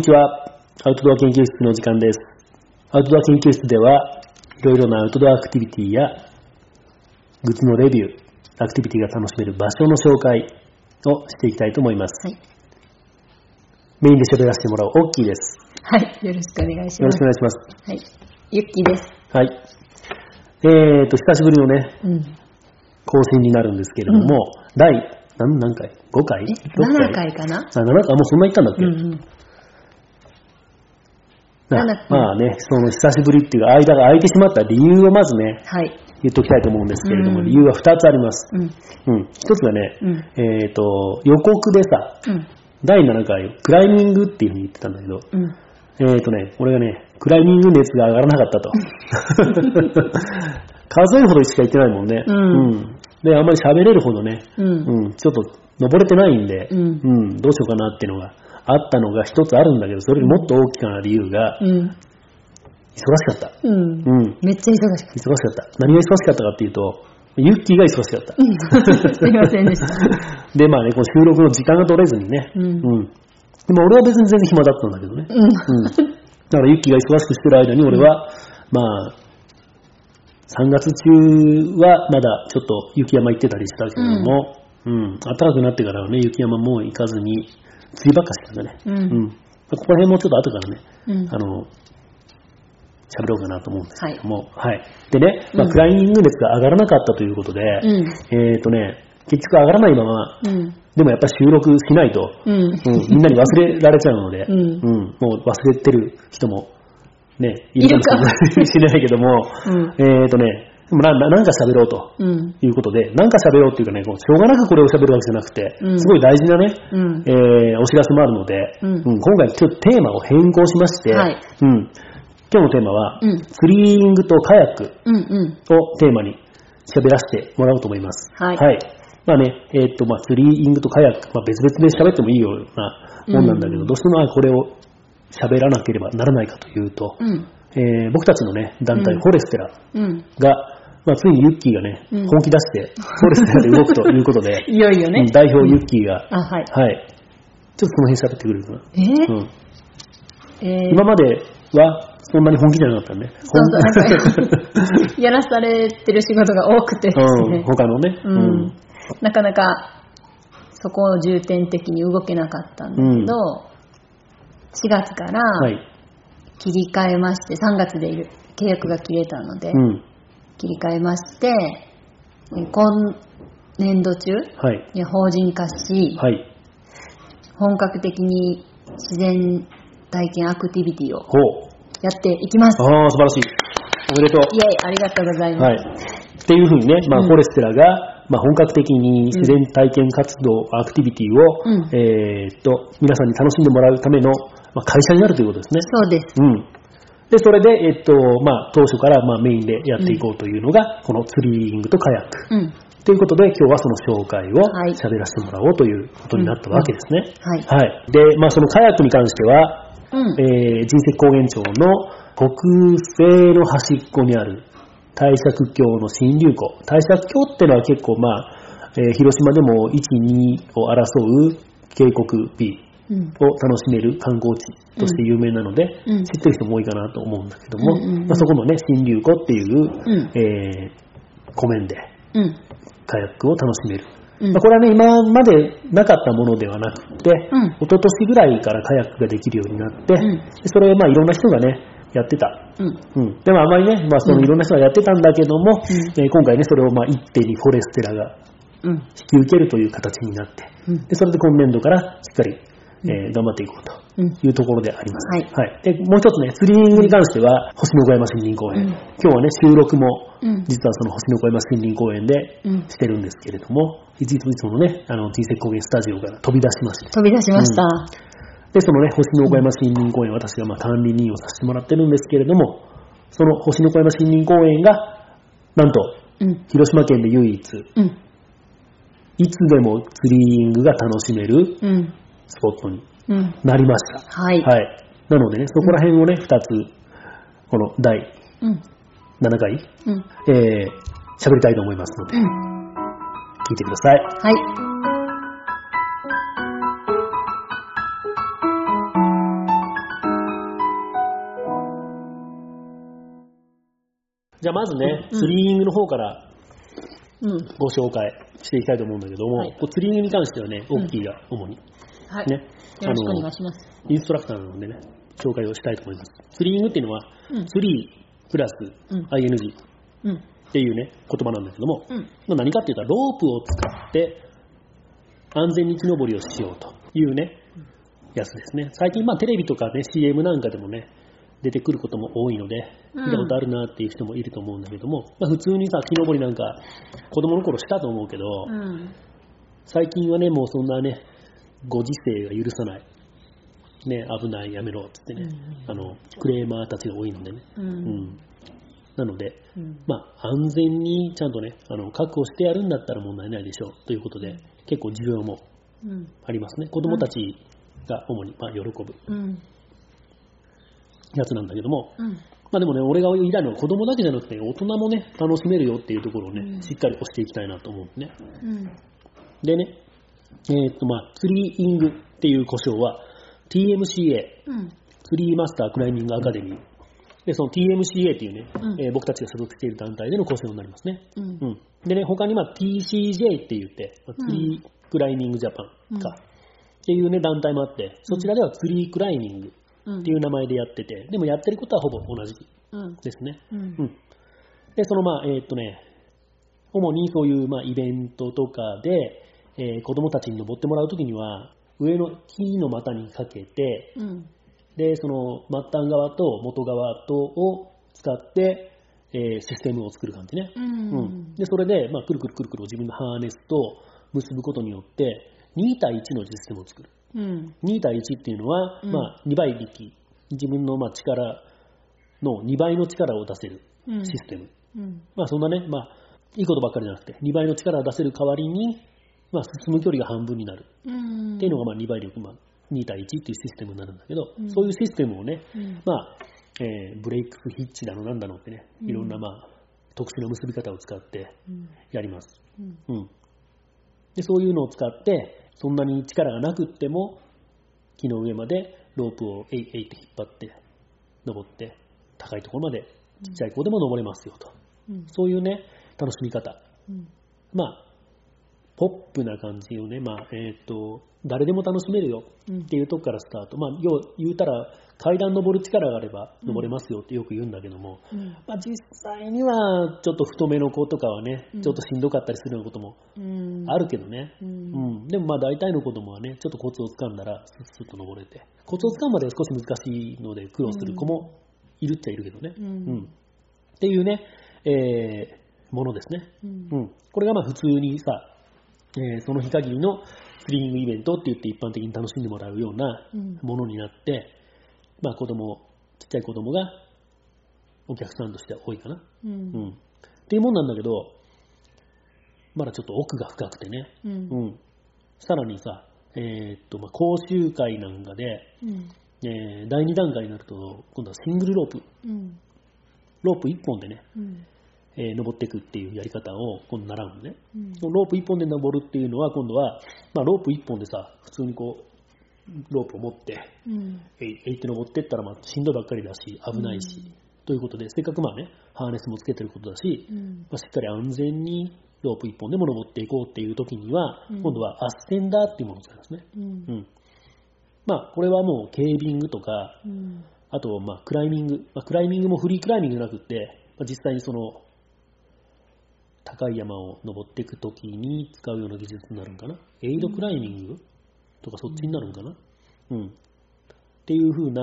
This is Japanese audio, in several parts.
にちは。アウトドア研究室の時間です。アウトドア研究室では、いろいろなアウトドアアクティビティや、グッズのレビュー、アクティビティが楽しめる場所の紹介をしていきたいと思います。はい。メインで喋らせてもらうオッキーです。はい。よろしくお願いしますよろしくお。願いします。はい。ゆっきーです。はい。えーと、久しぶりのね、うん。更新になるんですけれども、第、何何回 ?5 回？え、6 7回かな？あ、7回、あ、もうそんな言ったんだっけ、うんうん。な7まあね、その久しぶりっていうか、間が空いてしまった理由をまずね、はい。言っときたいと思うんですけれども、うん理由は2つあります。うん。うん。一つがね、うん。えっ、と、予告でさ、うん。第7回、クライミングっていうふうに言ってたんだけど、うん。えっ、とね、俺がね、クライミング熱が上がらなかったと。数えるほどしか言ってないもんね。うんで、あんまり喋れるほどね、うん。うん、ちょっと登れてないんで、うんうん、どうしようかなっていうのがあったのが一つあるんだけど、それよりもっと大きな理由が、うん。忙しかった。うん。うん、めっちゃ忙しかっ忙しかった。何が忙しかったかっていうと、ユッキーが忙しかった。た。すいませんでした。で、まあね、この収録の時間が取れずにね、うんうん。でも俺は別に全然暇だったんだけどね。うん。うん。だからユッキーが忙しくしてる間に俺は、まあ、3月中はまだちょっと雪山行ってたりしたけれども、うん、暖かくなってからはね、雪山もう行かずに、梅雨ばっかしてたんだね。う。うんん。ここら辺もちょっと後からね、うん。あの、喋ろうかなと思うんですけども、はい。でね、まあ、うんクライミング熱が上がらなかったということで、うん。えっ、とね、結局上がらないまま、うん。でもやっぱり収録しないと、うん。うん、みんなに忘れられちゃうので、うんもう忘れてる人も、ね、いるかもしれないけども、うん。えっ、とね、でもなななんか喋ろうとうん。いうことで、なんか喋ろうっていうかね、しょうがなくこれを喋るわけじゃなくて、うんすごい大事なね、うん。えーお知らせもあるので、うん今回ちょっとテーマを変更しまして、はいうん、今日のテーマは、うんツリーイングとカヤックうん。うん。をテーマに喋らせてもらおうと思います。はいまあね、えーっと、まあ、ツリーイングとカヤック、まあ、別々で喋ってもいいようなもんなんだけど、うんどうしてもまあこれを喋らなければならないかというと、うん。えー僕たちのね、団体、うんフォレステラうん。が、まあ、ついにユッキーがね、うん本気出して、フォレステラで動くということで、いよいよねうん。代表ユッキーが、あ、はい。はい。ちょっとその辺喋ってくれるかな。えー？うんえー？今まではそんなに本気じゃなかったね。そうそうなんかやらされてる仕事が多くてです うん、ね。他のね。うん。なかなかそこを重点的に動けなかったんだけど、4月からはい。切り替えまして、3月で契約が切れたので、うん。切り替えまして、え今年度中はい。に法人化し、はい。本格的に自然体験アクティビティを。やっていきます。ああ、素晴らしい。おめでとう。イェイ、ありがとうございます。はい。っていうふうにね、まあ、うんフォレステラが、まあ、本格的に自然体験活動、アクティビティを、うんえーっと、皆さんに楽しんでもらうための、まあ、会社になるということですね。そうです。うん。で、それで、えっと、まあ、当初から、まあ、メインでやっていこうというのが、このツリーイングとカヤック。うん。ということで、今日はその紹介をはい喋らせてもらおうということになったわけですね。はい。はい。で、まあ、そのカヤックに関しては、うん。えー、神石高原町の北西の端っこにある大釈峡の新流湖。大釈峡ってのは結構まあ、えー広島でも1、2を争う渓谷 B うん。を楽しめる観光地として有名なので、うん知ってる人も多いかなと思うんだけども、うんうんうんまあ、そこのね、新流湖っていう、うんえー湖面でうん。カヤックを楽しめる。うんまあ、これはね、今までなかったものではなくて、うん一昨年ぐらいからカヤックができるようになって、それをまあいろんな人がね、やってた。うん。うん。でもあまりね、まあそのうんいろんな人がやってたんだけども、うんえー今回ね、それをまあ一手にフォレステラがうん。引き受けるという形になって、うんでそれで今年度からしっかり、えー頑張っていこうとうん。いうところであります。はいで、もう一つね、ツリーイングに関しては、星の小山森林公園。うん今日はね、収録も、うん。実はその星の小山森林公園でうん。してるんですけれども、いついつもね、あの、T 石高原スタジオから飛び出しまして、飛び出しました。で、そのね、星の小山森林公園、私がまあ管理人をさせてもらってるんですけれども、その星の小山森林公園が、なんと、うん。広島県で唯一、うん。いつでもツリーイングが楽しめるうん。スポットになりました。うん、はい。はい。なのでね、そこら辺をね、2つ、この第7回、うん、えー、喋りたいと思いますので、うん、聞いてください。はい。じゃあまずね、うん、ツリーニングの方からご紹介していきたいと思うんだけども、はい、ツリーニングに関してはね、オッキーが主に。はい。ね、よろしくお願いします。インストラクターなのでね、紹介をしたいと思います。ツリーニングっていうのは、うんツリープラスうん ING うん。っていうね、言葉なんだけども、うん。まあ、何かっていうと、ロープを使って安全に木登りをしようというね、やつですね。最近、まあ、テレビとかね、CM なんかでもね、出てくることも多いので、うん見たことあるなっていう人もいると思うんだけども、まあ、普通にさ、木登りなんか、子供の頃したと思うけど、うん。最近はね、もうそんなね、ご時世が許さない。ね、危ない、やめろ、つってね、うんあの、クレーマーたちが多いのでね。う。うんん。なので、うん。まあ、安全にちゃんとね、あの、確保してやるんだったら問題ないでしょうということで、結構需要もうん。ありますね。子供たちが主に、まあ、喜ぶうん。やつなんだけども、うん。まあでもね、俺が言いたいのは子供だけじゃなくて、大人もね、楽しめるよっていうところをね、うんしっかり押していきたいなと思うね。うん。でね、えーっと、まあ、ツリーイングっていう故障は、TMCA、うん。ツリーマスタークライミングアカデミー。で、その TMCA っていうね、うんえー僕たちが所属している団体での故障になりますね。うん。うん。でね、他にまあ TCJ って言って、まあツリークライミングジャパンか、うんっていうね、団体もあって、そちらではツリークライミングうん。っていう名前でやってて、でもやってることはほぼ同じうん。ですね。うんう。ん。で、そのまあ、えーっとね、主にそういうまあイベントとかで、えー子供たちに登ってもらうときには、上の木の股にかけて、うん。で、その末端側と元側とを使って、えーシステムを作る感じね。ううんん。で、それで、まあ、くるくるくるくる自分のハーネスと結ぶことによって、2対1のシステムを作る。うん。2対1っていうのは、うんまあ、2倍力。自分のまあ力の2倍の力を出せるうん。システム。うん。まあ、そんなね、まあ、いいことばっかりじゃなくて、2倍の力を出せる代わりに、まあ、進む距離が半分になる。うん。っていうのが、まあ、2倍力、まあ、2対1っていうシステムになるんだけど、うんそういうシステムをね、うん。まあ、えーブレイクスヒッチだのなんだのってね、うんいろんなまあ、特殊な結び方を使ってうん。やります。うん。うん。で、そういうのを使って、そんなに力がなくっても、木の上までロープをえいえいって引っ張って、登って、高いところまでちっちゃい子でも登れますよと。うん。そういうね、楽しみ方。うん。まあ、ポップな感じをね、まあ、えっ、と、誰でも楽しめるようんっていうとこからスタート。まあ、要言うたら、階段登る力があれば登れますよってよく言うんだけども、うん。まあ、実際には、ちょっと太めの子とかはね、うんちょっとしんどかったりするようなこともうん。あるけどね。う。うんん。でもまあ大体の子供はね、ちょっとコツをつかんだら、スッスッと登れて。コツをつかむまでは少し難しいので苦労する子もいるっちゃいるけどね。うんうん。っていうね、えー、ものですね。うんうん。これがまあ普通にさ、えーその日限りのスリリングイベントって言って一般的に楽しんでもらうようなうんものになって、まあ子供、ちっちゃい子供がお客さんとしては多いかな。う。うんん。っていうもんなんだけど、まだちょっと奥が深くてね。うん。うん。さらにさ、えーっと、まあ、講習会なんかで、うん。えー第2段階になると、今度はシングルロープ。うん。ロープ1本でね、うん。えー登っていくっていうやり方を今度習うのね。うん。ロープ1本で登るっていうのは、今度は、まあ、ロープ1本でさ、普通にこう、ロープを持って、うん。えいえいって登ってったら、まあ、しんどいばっかりだし、危ないし、ということで、せっかくまあね、ハーネスもつけてることだし、うん。まあ、しっかり安全にロープ1本でも登っていこうっていう時には、うん今度はアッセンダーっていうものを使いますね。うんう。ん。まあ、これはもう、ケービングとか、うん。あと、まあ、クライミング。まあ、クライミングもフリークライミングじゃなくって、まあ、実際にその、高い山を登っていく時に使うような技術になるんかな？エイドクライミングとかそっちになるんかな？うん。っていう風な、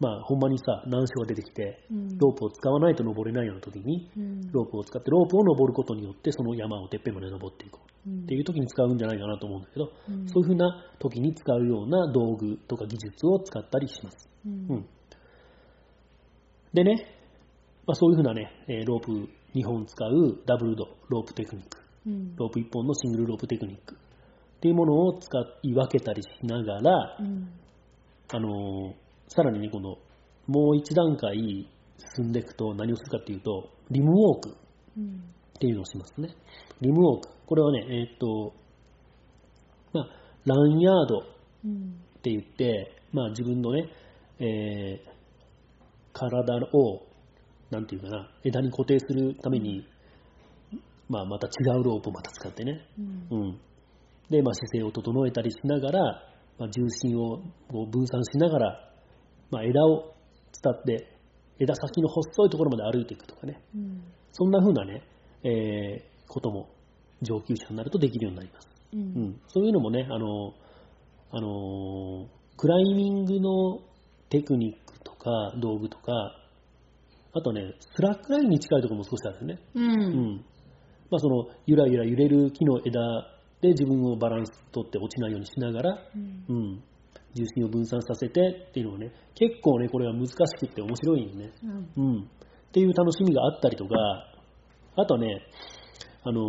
まあ、ほんまにさ、難所が出てきて、うんロープを使わないと登れないような時に、うん。ロープを使って、ロープを登ることによって、その山をてっぺんまで登っていこう。うんっていう時に使うんじゃないかなと思うんだけど、うんそういう風な時に使うような道具とか技術を使ったりします。うんうん。でね、まあ、そういう風なね、えーロープ2本使うダブルドロープテクニック、うん。ロープ1本のシングルロープテクニックっていうものを使い分けたりしながら、うん。あのーさらにね、この、もう一段階進んでいくと何をするかっていうと、リムウォークうん。っていうのをしますね。リムウォーク。これはね、えーっと、まあ、ランヤードうん。って言って、まあ自分のね、えー体をなんていうかな、枝に固定するために、まあ、また違うロープをまた使ってね、うん。うん。で、まあ、姿勢を整えたりしながら、まあ、重心をこう分散しながら、まあ、枝を伝って、枝先の細いところまで歩いていくとかね、うん。そんな風なね、えーことも上級者になるとできるようになります。ううんん、そういうのもね、あの、あのークライミングのテクニックとか道具とか、あとね、スラックラインに近いところも少しあるよね。ううんん。まあその、ゆらゆら揺れる木の枝で自分をバランス取って落ちないようにしながら、うんうん。重心を分散させてっていうのはね、結構ね、これは難しくって面白いよね。うんうん。っていう楽しみがあったりとか、あとね、あの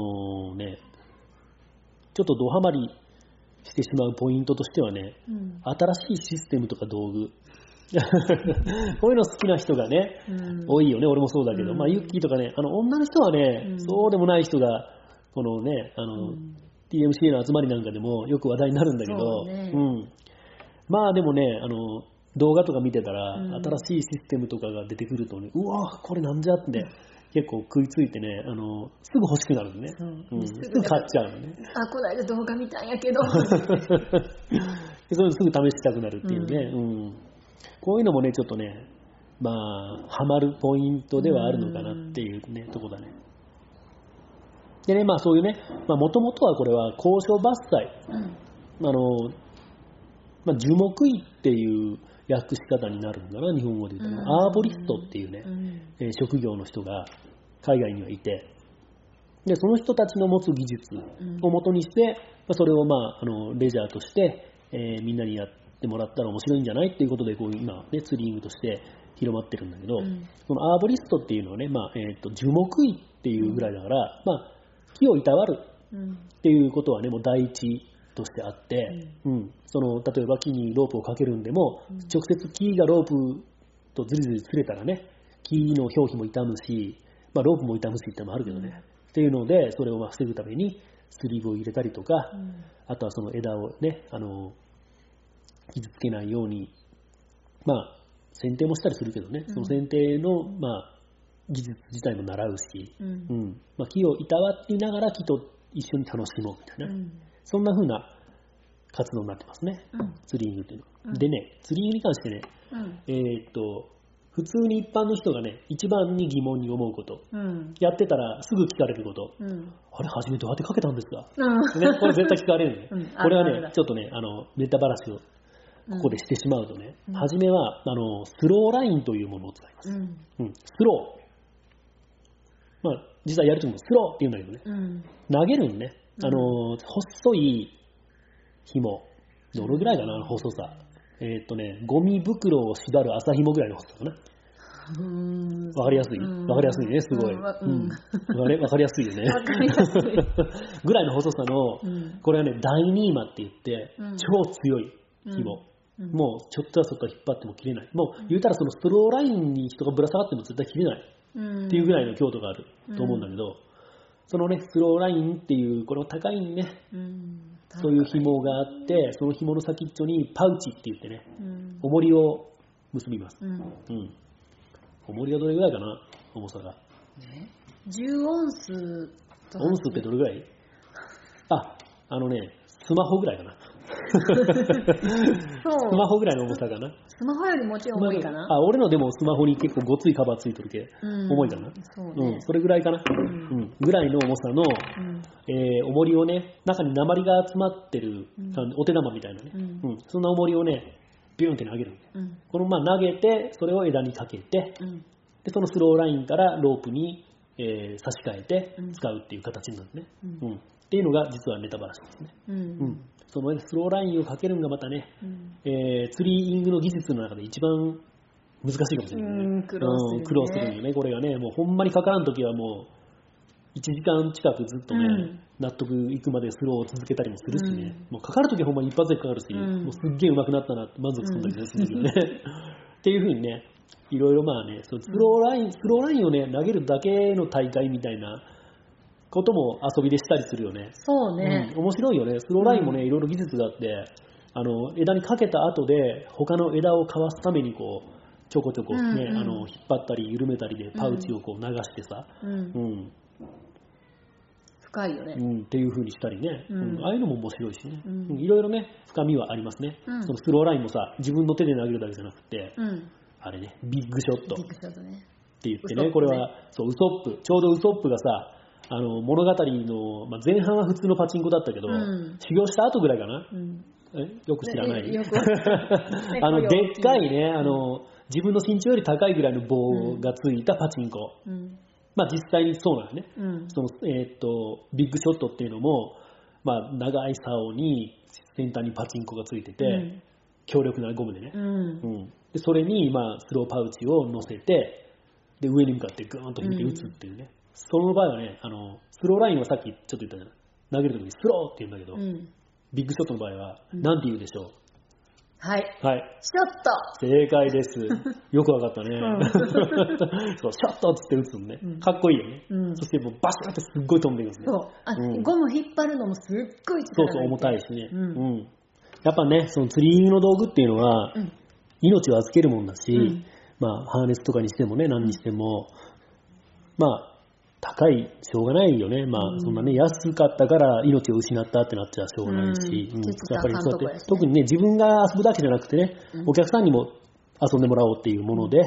ーね、ちょっとドハマりしてしまうポイントとしてはね、うん新しいシステムとか道具。こういうの好きな人がね、うん。多いよね、俺もそうだけど、うん。まあ、ユッキーとかね、あの、女の人はね、うん。そうでもない人が、このね、あの、うん。TMCA の集まりなんかでもよく話題になるんだけど、そうね。ん。まあでもね、あの、動画とか見てたら、うん。新しいシステムとかが出てくるとね、うわこれなんじゃって、結構食いついてね、あの、すぐ欲しくなるのね。そう。うん、すぐ。買っちゃうのね。あ、この間動画見たんやけど。でそういうのすぐ試したくなるっていうね、うんこういうのもね、ちょっとね、まあ、ハマるポイントではあるのかなっていうね、とこだね。でね、まあそういうね、まあもともとはこれは交渉伐採、うん。あの、まあ樹木医っていう訳し方になるんだな、日本語で言うと、うん。アーボリストっていうね、うん。えー職業の人が海外にはいて、で、その人たちの持つ技術をもとにして、まあ、それをまあ、あの、レジャーとして、えーみんなにやってもらったら面白いんじゃないっていうことで、こういう今、ね、ツーリングとして広まってるんだけど、うん。このアーボリストっていうのはね、まあ、えっ、と、樹木医っていうぐらいだから、まあ、木をいたわるうんっていうことはね、もう第一としてあって、うん。その例えば木にロープをかけるんでも、うん。直接木がロープとずりずり擦れたらね、木の表皮も傷むし、まあ、ロープも傷むしってのもあるけどね、っていうので、それをまあ防ぐためにスリーブを入れたりとか、うん。あとはその枝をね、あの傷つけないように、まあ、剪定もしたりするけどね、その剪定の、まあ、技術自体も習うし、うん。うん。まあ、木をいたわりながら木と一緒に楽しもうみたいな、うん。そんな風な活動になってますね、うん。ツリングっていうのは。うん。でね、ツリングに関してね、うん。えーっと、普通に一般の人がね、一番に疑問に思うこと、うん。やってたらすぐ聞かれること、うん。あれ、初めどうやってかけたんですか？うん。ね、これ絶対聞かれるね。うん。これはねちょっとね、あの、ネタばらしをここでしてしまうとね、うん初めは、あの、スローラインというものを使います。うんうん、スロー。まあ、実はやるときもスローって言うんだけどね、うん投げるんね。あの、細い紐。どれぐらいかな、細さ。えーっとね、ゴミ袋を縛る麻紐ぐらいの細さかな。うんわかりやすいうんわかりやすいね、すごい。うんわうんわかりやすいよね。ぐらいの細さの、うんこれはね、ダイニーマって言って、うん超強い紐。うんもう、ちょっとはちょっと引っ張っても切れない。もう、言うたらそのストローラインに人がぶら下がっても絶対切れない。うんっていうぐらいの強度があると思うんだけど、そのね、スローラインっていう、この高いね、うんそういう紐があって、その紐の先っちょにパウチって言ってね、うん重りを結びます。うんうん。重りがどれぐらいかな重さが。10オンスとオンスってどれぐらい？あ、あのね、スマホぐらいかな。そう。スマホぐらいの重さかな。スマホよりもちろん重いかな。あ、俺のでもスマホに結構ごついカバーついてるけ、うん。重いかな。そううんね、それぐらいかな。うん、ぐらいの重さの、うん。えー重りをね、中に鉛が集まってる、うん。お手玉みたいなね、うん。うん。そんな重りをね、ビューンって投げるこのまま投げて、それを枝にかけて、うん。でそのスローラインからロープに、えー差し替えてうん。使うっていう形になるね、うん。うん。っていうのが実はネタバラシですね。うん。うんそのねスローラインをかけるのがまたね、うん。えーツリーイングの技術の中で一番難しいかもしれないね。うん苦労するね。うん苦労するよね、これがね。もうほんまにかからんときはもう、1時間近くずっとね、うん。納得いくまでスローを続けたりもするしね、うん。もうかかるときはほんまに一発でかかるし、うん。もうすっげえ上手くなったなって満足するんだけど、するけどね。っていうふうにね、いろいろまあね、そうスローライン、スローラインをね、投げるだけの大会みたいなことも遊びでしたりするよね。そうね。うん。面白いよね。スローラインもね、いろいろ技術があって、あの、枝にかけた後で、他の枝をかわすためにこう、ちょこちょこね、うんうん。あの引っ張ったり緩めたりでパウチをこう流してさ、うん。うん。深いよね。うん。っていう風にしたりね、うん。うん。ああいうのも面白いしね、うん。うん。いろいろね深みはありますね、うん。そのスローラインもさ自分の手で投げるだけじゃなくて、うん。あれねビッグショット。ビッグショットね。って言ってね。これは、そう、ウソップ。ちょうどウソップがさ、あの、物語の、まあ、前半は普通のパチンコだったけど、うん修行した後ぐらいかな？うん。え？よく知らない。あの、でっかいね、あの、自分の身長より高いぐらいの棒がついたパチンコ。うん。まあ実際にそうなのね。うん。その、えーっと、ビッグショットっていうのも、まあ長い竿に先端にパチンコがついてて、うん強力なゴムでね。うん。うん、でそれに、まあ、スローパウチを乗せてで上に向かってグーンと引いて打つっていうね、その場合はねあのスローラインはさっきちょっと言ったじゃない。投げるときにスローって言うんだけど、うん。ビッグショットの場合はうん。何て言うでしょはい。う、はい。ショット。正解です。よくわかったね、うん。そうショットっつって打つのね、うん。かっこいいよね、うん。そしてもうバシャーってすっごい飛んでいくんですね。そう。あ、うん。ゴム引っ張るのもすっごい力そうそう重たいし。しね、うん。うん。やっぱねその釣りの道具っていうのは、うん。命を預けるもんだし、うん。まあ、ハーネスとかにしてもね、何にしても、まあ、高い、しょうがないよね。まあ、うんそんなね、安かったから命を失ったってなっちゃしょうがないし、やっぱりそうやって、特にね、自分が遊ぶだけじゃなくてね、うんお客さんにも遊んでもらおうっていうもので、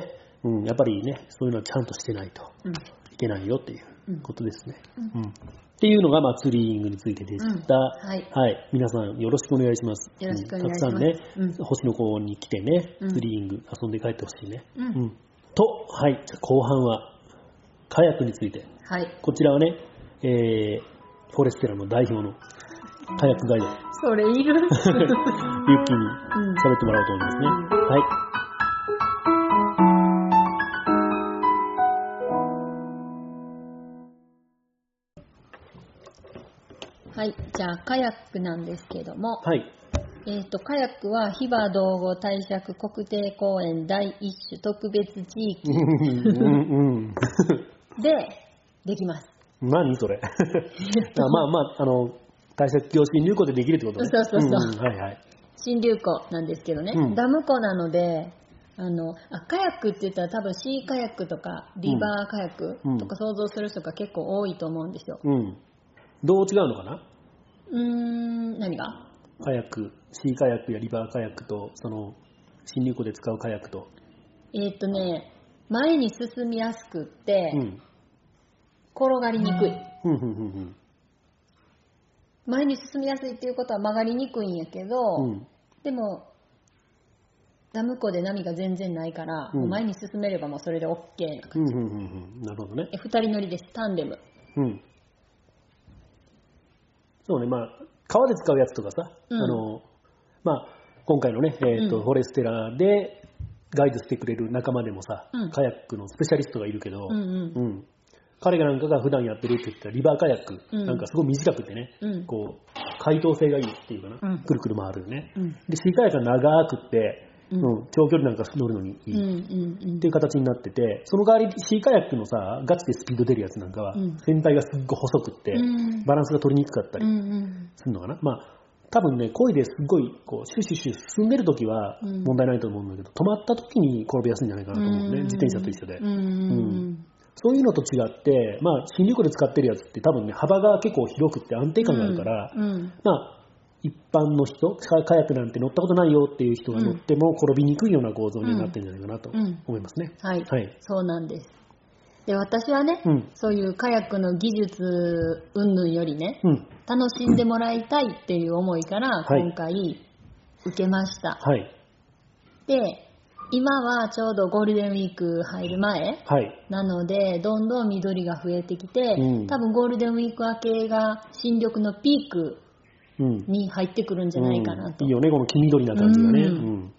うん、やっぱりね、そういうのはちゃんとしてないとうん。いけないよっていううんことですね。うんうんっていうのが、まあ、ツリーイングについてでした。うんはいはい。皆さん、よろしくお願いします。よろしくお願いしますうんたくさんね、うん星の子に来てね、うんツリーイング遊んで帰ってほしいね。うんと、はい。後半は、カヤックについて。はい。こちらはね、えー、フォレステラの代表のカヤックガイド、それいる ユッキーに喋ってもらおうと思いますね。はい。はい。じゃあ、カヤックなんですけども、はい。えっ、と、カヤックは、ヒバ道後帝釈国定公園第一種特別地域うんうん。でできます。何それ。あ まあまあ、あの、対策教新流行でできるってことね。そうそうそうんんはいはい。新流湖なんですけどね、うんダム湖なので、あの、あ、カヤックって言ったら多分シーカヤックとか、リバーカヤックとか想像する人が結構多いと思うんですよ。うん。どう違うのかな？うーん、何が？カヤック、シーカヤックやリバーカヤックと、その、新流行で使うカヤックと。えーっとね、前に進みやすくって、うん。転がりにくい。前に進みやすいっていうことは曲がりにくいんやけど、うん。でも、ダム湖で波が全然ないから、うん前に進めればもうそれで OK な感ふんふんふんふん。なるほどねじ。。二人乗りです、タンデム。うん。そうね、まあ、川で使うやつとかさ、うんあの、まあ、今回のね、えっ、と、うんフォレステラでガイドしてくれる仲間でもさ、うんカヤックのスペシャリストがいるけど、うんうんうん彼がなんかが普段やってるって言ったらリバーカヤック、うん。なんかすごい短くてね、うん。こう、回答性がいいっていうかな、うん。くるくる回るよね。うん。で、シーカヤックは長くって、うん。うん長距離なんか乗るのにいい。っていう形になってて、その代わりシーカヤックのさ、ガチでスピード出るやつなんかは、うん。船体がすっごい細くって、うん。バランスが取りにくかったりするのかな？まあ、多分ね、漕いですっごい、こう、シュシュシュ進んでる時はうん。問題ないと思うんだけど、止まった時に転びやすいんじゃないかなと思うね。うん。自転車と一緒で。うん。うんそういうのと違って、まあ、新力で使ってるやつって多分ね、幅が結構広くって安定感があるから、うんうんまあ、一般の人、カカヤックなんて乗ったことないよっていう人が乗っても転びにくいような構造になってるんじゃないかなとうん思いますね。はい、はい。そうなんです。で、私はね、うん。そういうカヤックの技術云々よりね、うん。楽しんでもらいたいっていう思いから、はい今回、受けました。はい。で、今はちょうどゴールデンウィーク入る前はい。なので、どんどん緑が増えてきて、うん多分ゴールデンウィーク明けが新緑のピークうん。に入ってくるんじゃないかなと。うんいいよね、この黄緑な感じがね。ううんん。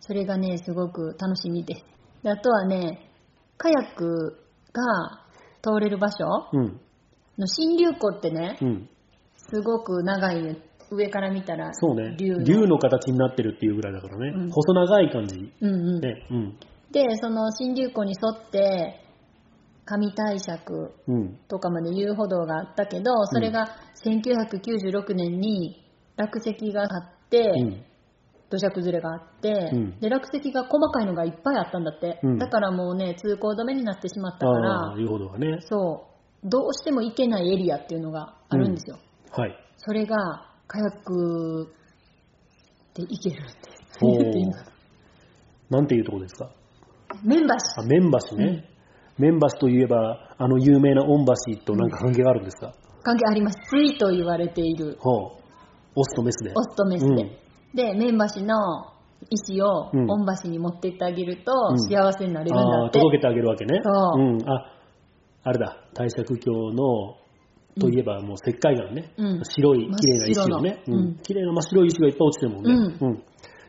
それがね、すごく楽しみです。であとはね、カヤックが通れる場所うん。の新流湖ってね、うん。すごく長いね。上から見たら、そうね。竜の形になってるっていうぐらいだからね。うん細長い感じ。うんうん。ね。うん。で、その新流湖に沿って、上帝釈うん。とかまで遊歩道があったけど、それが1996年に落石があって、うん。土砂崩れがあって、うんで落石が細かいのがいっぱいあったんだって、うんだからもうね通行止めになってしまったかあらあ、いうことがね。そうどうしても行けないエリアっていうのがあるんですよ、はい。それがカヤックで行けるんですなんていうとこですか？メンバーあ、メンバシね。メンバシといえば、あの有名なオンバシとなんか関係があるんですか、関係あります。ついと言われている。ほう。オスとメスで。オスとメスで、でメンバシの石をうん。オンバシに持ってってあげるとうん。幸せになれるんだああ、って、届けてあげるわけね。そう。うん。あ、あれだ。大釈教の、といえばもう石灰岩ね。うん。白い綺麗な石をね。うん。綺麗な真っ白い石がいっぱい落ちてるもんね。うん。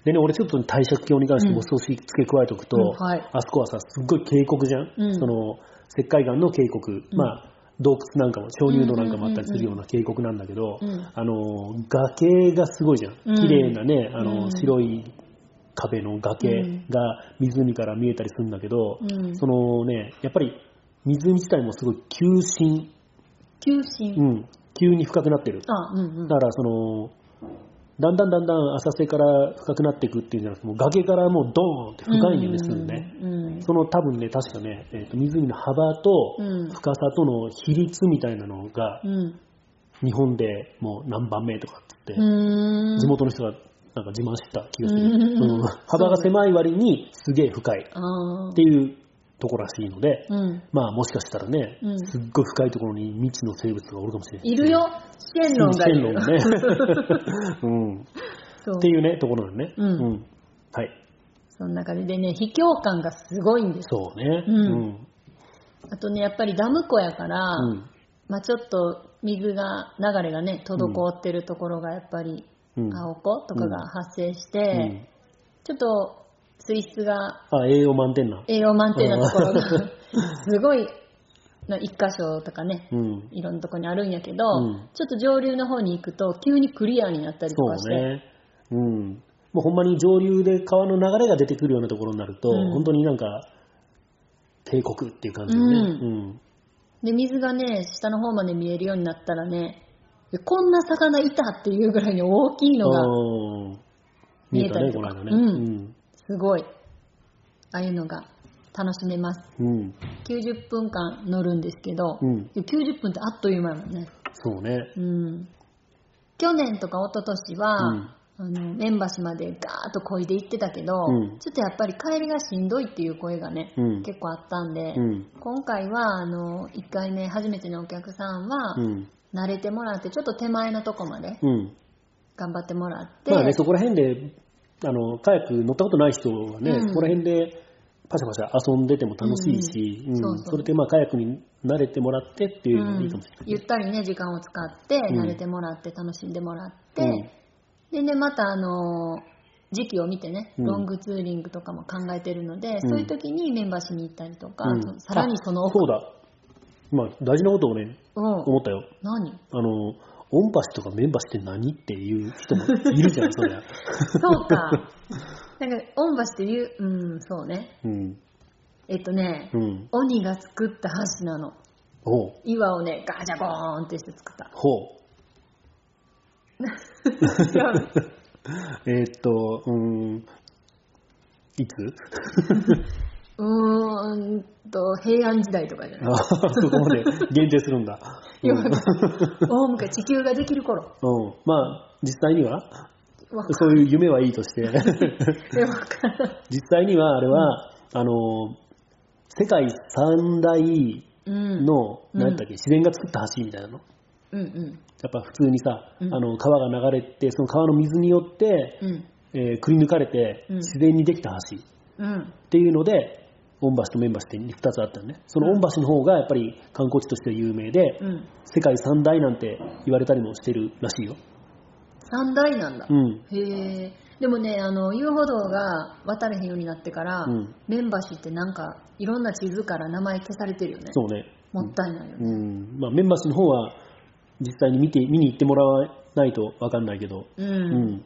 でね、俺ちょっと大釈教に関してもうん。少し付け加えておくと、うん。はい。あそこはさ、すっごい渓谷じゃん。うん。その、石灰岩の渓谷。まあ、洞窟なんかも、鍾乳洞なんかもあったりするような渓谷なんだけど、うん。あの、崖がすごいじゃん。うん。綺麗なね、あの、うん。白い壁の崖が湖から見えたりするんだけど、うん。そのね、やっぱり湖自体もすごい急深、急進、うん、急に深くなってる。あうんうん。だからその、だんだんだんだん浅瀬から深くなっていくっていうんじゃなくて、もう崖からもうドーンって深いんだよね、すぐね。うん。その多分ね、確かね、えーと湖の幅とうん。深さとの比率みたいなのが、うん。日本でもう何番目とかって言って、うん。地元の人がなんか自慢してた気がする。うん。うん幅が狭い割にすげえ深い。あっていうところらしいので、うんまあもしかしたらね、うんすっごい深いところに未知の生物がおるかもしれない。いるよシェンロンがいるシェンロンがね。うん。っていうね、ところなんね。うんはい。その中ででね秘境感がすごいんですそうね。うんうん。あとねやっぱりダム湖やから、うんまあ、ちょっと水が流れがね滞ってるところがやっぱりうん青子とかが発生して、うんちょっと水質があ、栄養満点な。栄養満点なところが すごいな一箇所とかねうん。いろんなとこにあるんやけど、うんちょっと上流の方に行くと急にクリアになったりとかして、そうね。うん。もうほんまに上流で川の流れが出てくるようなところになると、うん本当になんか、渓谷っていう感じでね。うんうん。で水がね下の方まで見えるようになったらねこんな魚いたっていうぐらいに大きいのがうん見えたりとかこの間ね。うんすごいああいうのが楽しめますうん。うん。90分間乗るんですけど、うん90分ってあっという間やもんねそうね。うん去年とか一昨年は、うんあの麺橋までガーッと漕いで行ってたけど、うんちょっとやっぱり帰りがしんどいっていう声がね、うん結構あったんで、うん。今回はあの1回目初めてのお客さんは、うん。慣れてもらってちょっと手前のとこまでうん。頑張ってもらって、まあね、そこら辺で、あの、カヤック乗ったことない人はね、うん。そこら辺でパシャパシャ遊んでても楽しいし、うん。ん。うそれでまあカヤックに慣れてもらってっていうのがいいかもしれない。ゆったりね時間を使ってうん。慣れてもらって楽しんでもらって、うん。でねまたあの時期を見てねうん。ロングツーリングとかも考えてるので、ん。そういう時にメンバーしに行ったりとか、さらにそのあそうだ。まあ、大事なことをね、うん。思ったよ。何？あの、音橋とかメンバシって何っていう人もいるじゃん、そりゃ。そうか なんか御橋っていううんそうねうん。えっとね、うん。鬼が作った橋なのほう。岩をねガチャボーンってして作ったほう。えーっと、うーん。いつ？うーんと平安時代とかじゃない。あそこまで限定するんだ。いや大昔地球ができる頃。うん。うんまあ、実際には、そういう夢はいいとして、実際にはあれは、あの、世界三大うんの、うん。なんだっけ、自然が作った橋みたいなの。うんうん。やっぱ普通にさ、うん。あの川が流れて、その川の水によって、うん。えーくり抜かれて、うん。自然にできた橋。うん。っていうので、御橋と面橋って2つあったよね。その御橋の方がやっぱり観光地として有名で、うん世界三大なんて言われたりもしてるらしいよ。三大なんだ、うん。へえでもねあの遊歩道が渡れへんようになってから、うん麺橋ってなんかいろんな地図から名前消されてるよねそうね。もったいないよね、うん。まあ、面橋の方は実際に見て、見に行ってもらわないとわかんないけど、うんうん。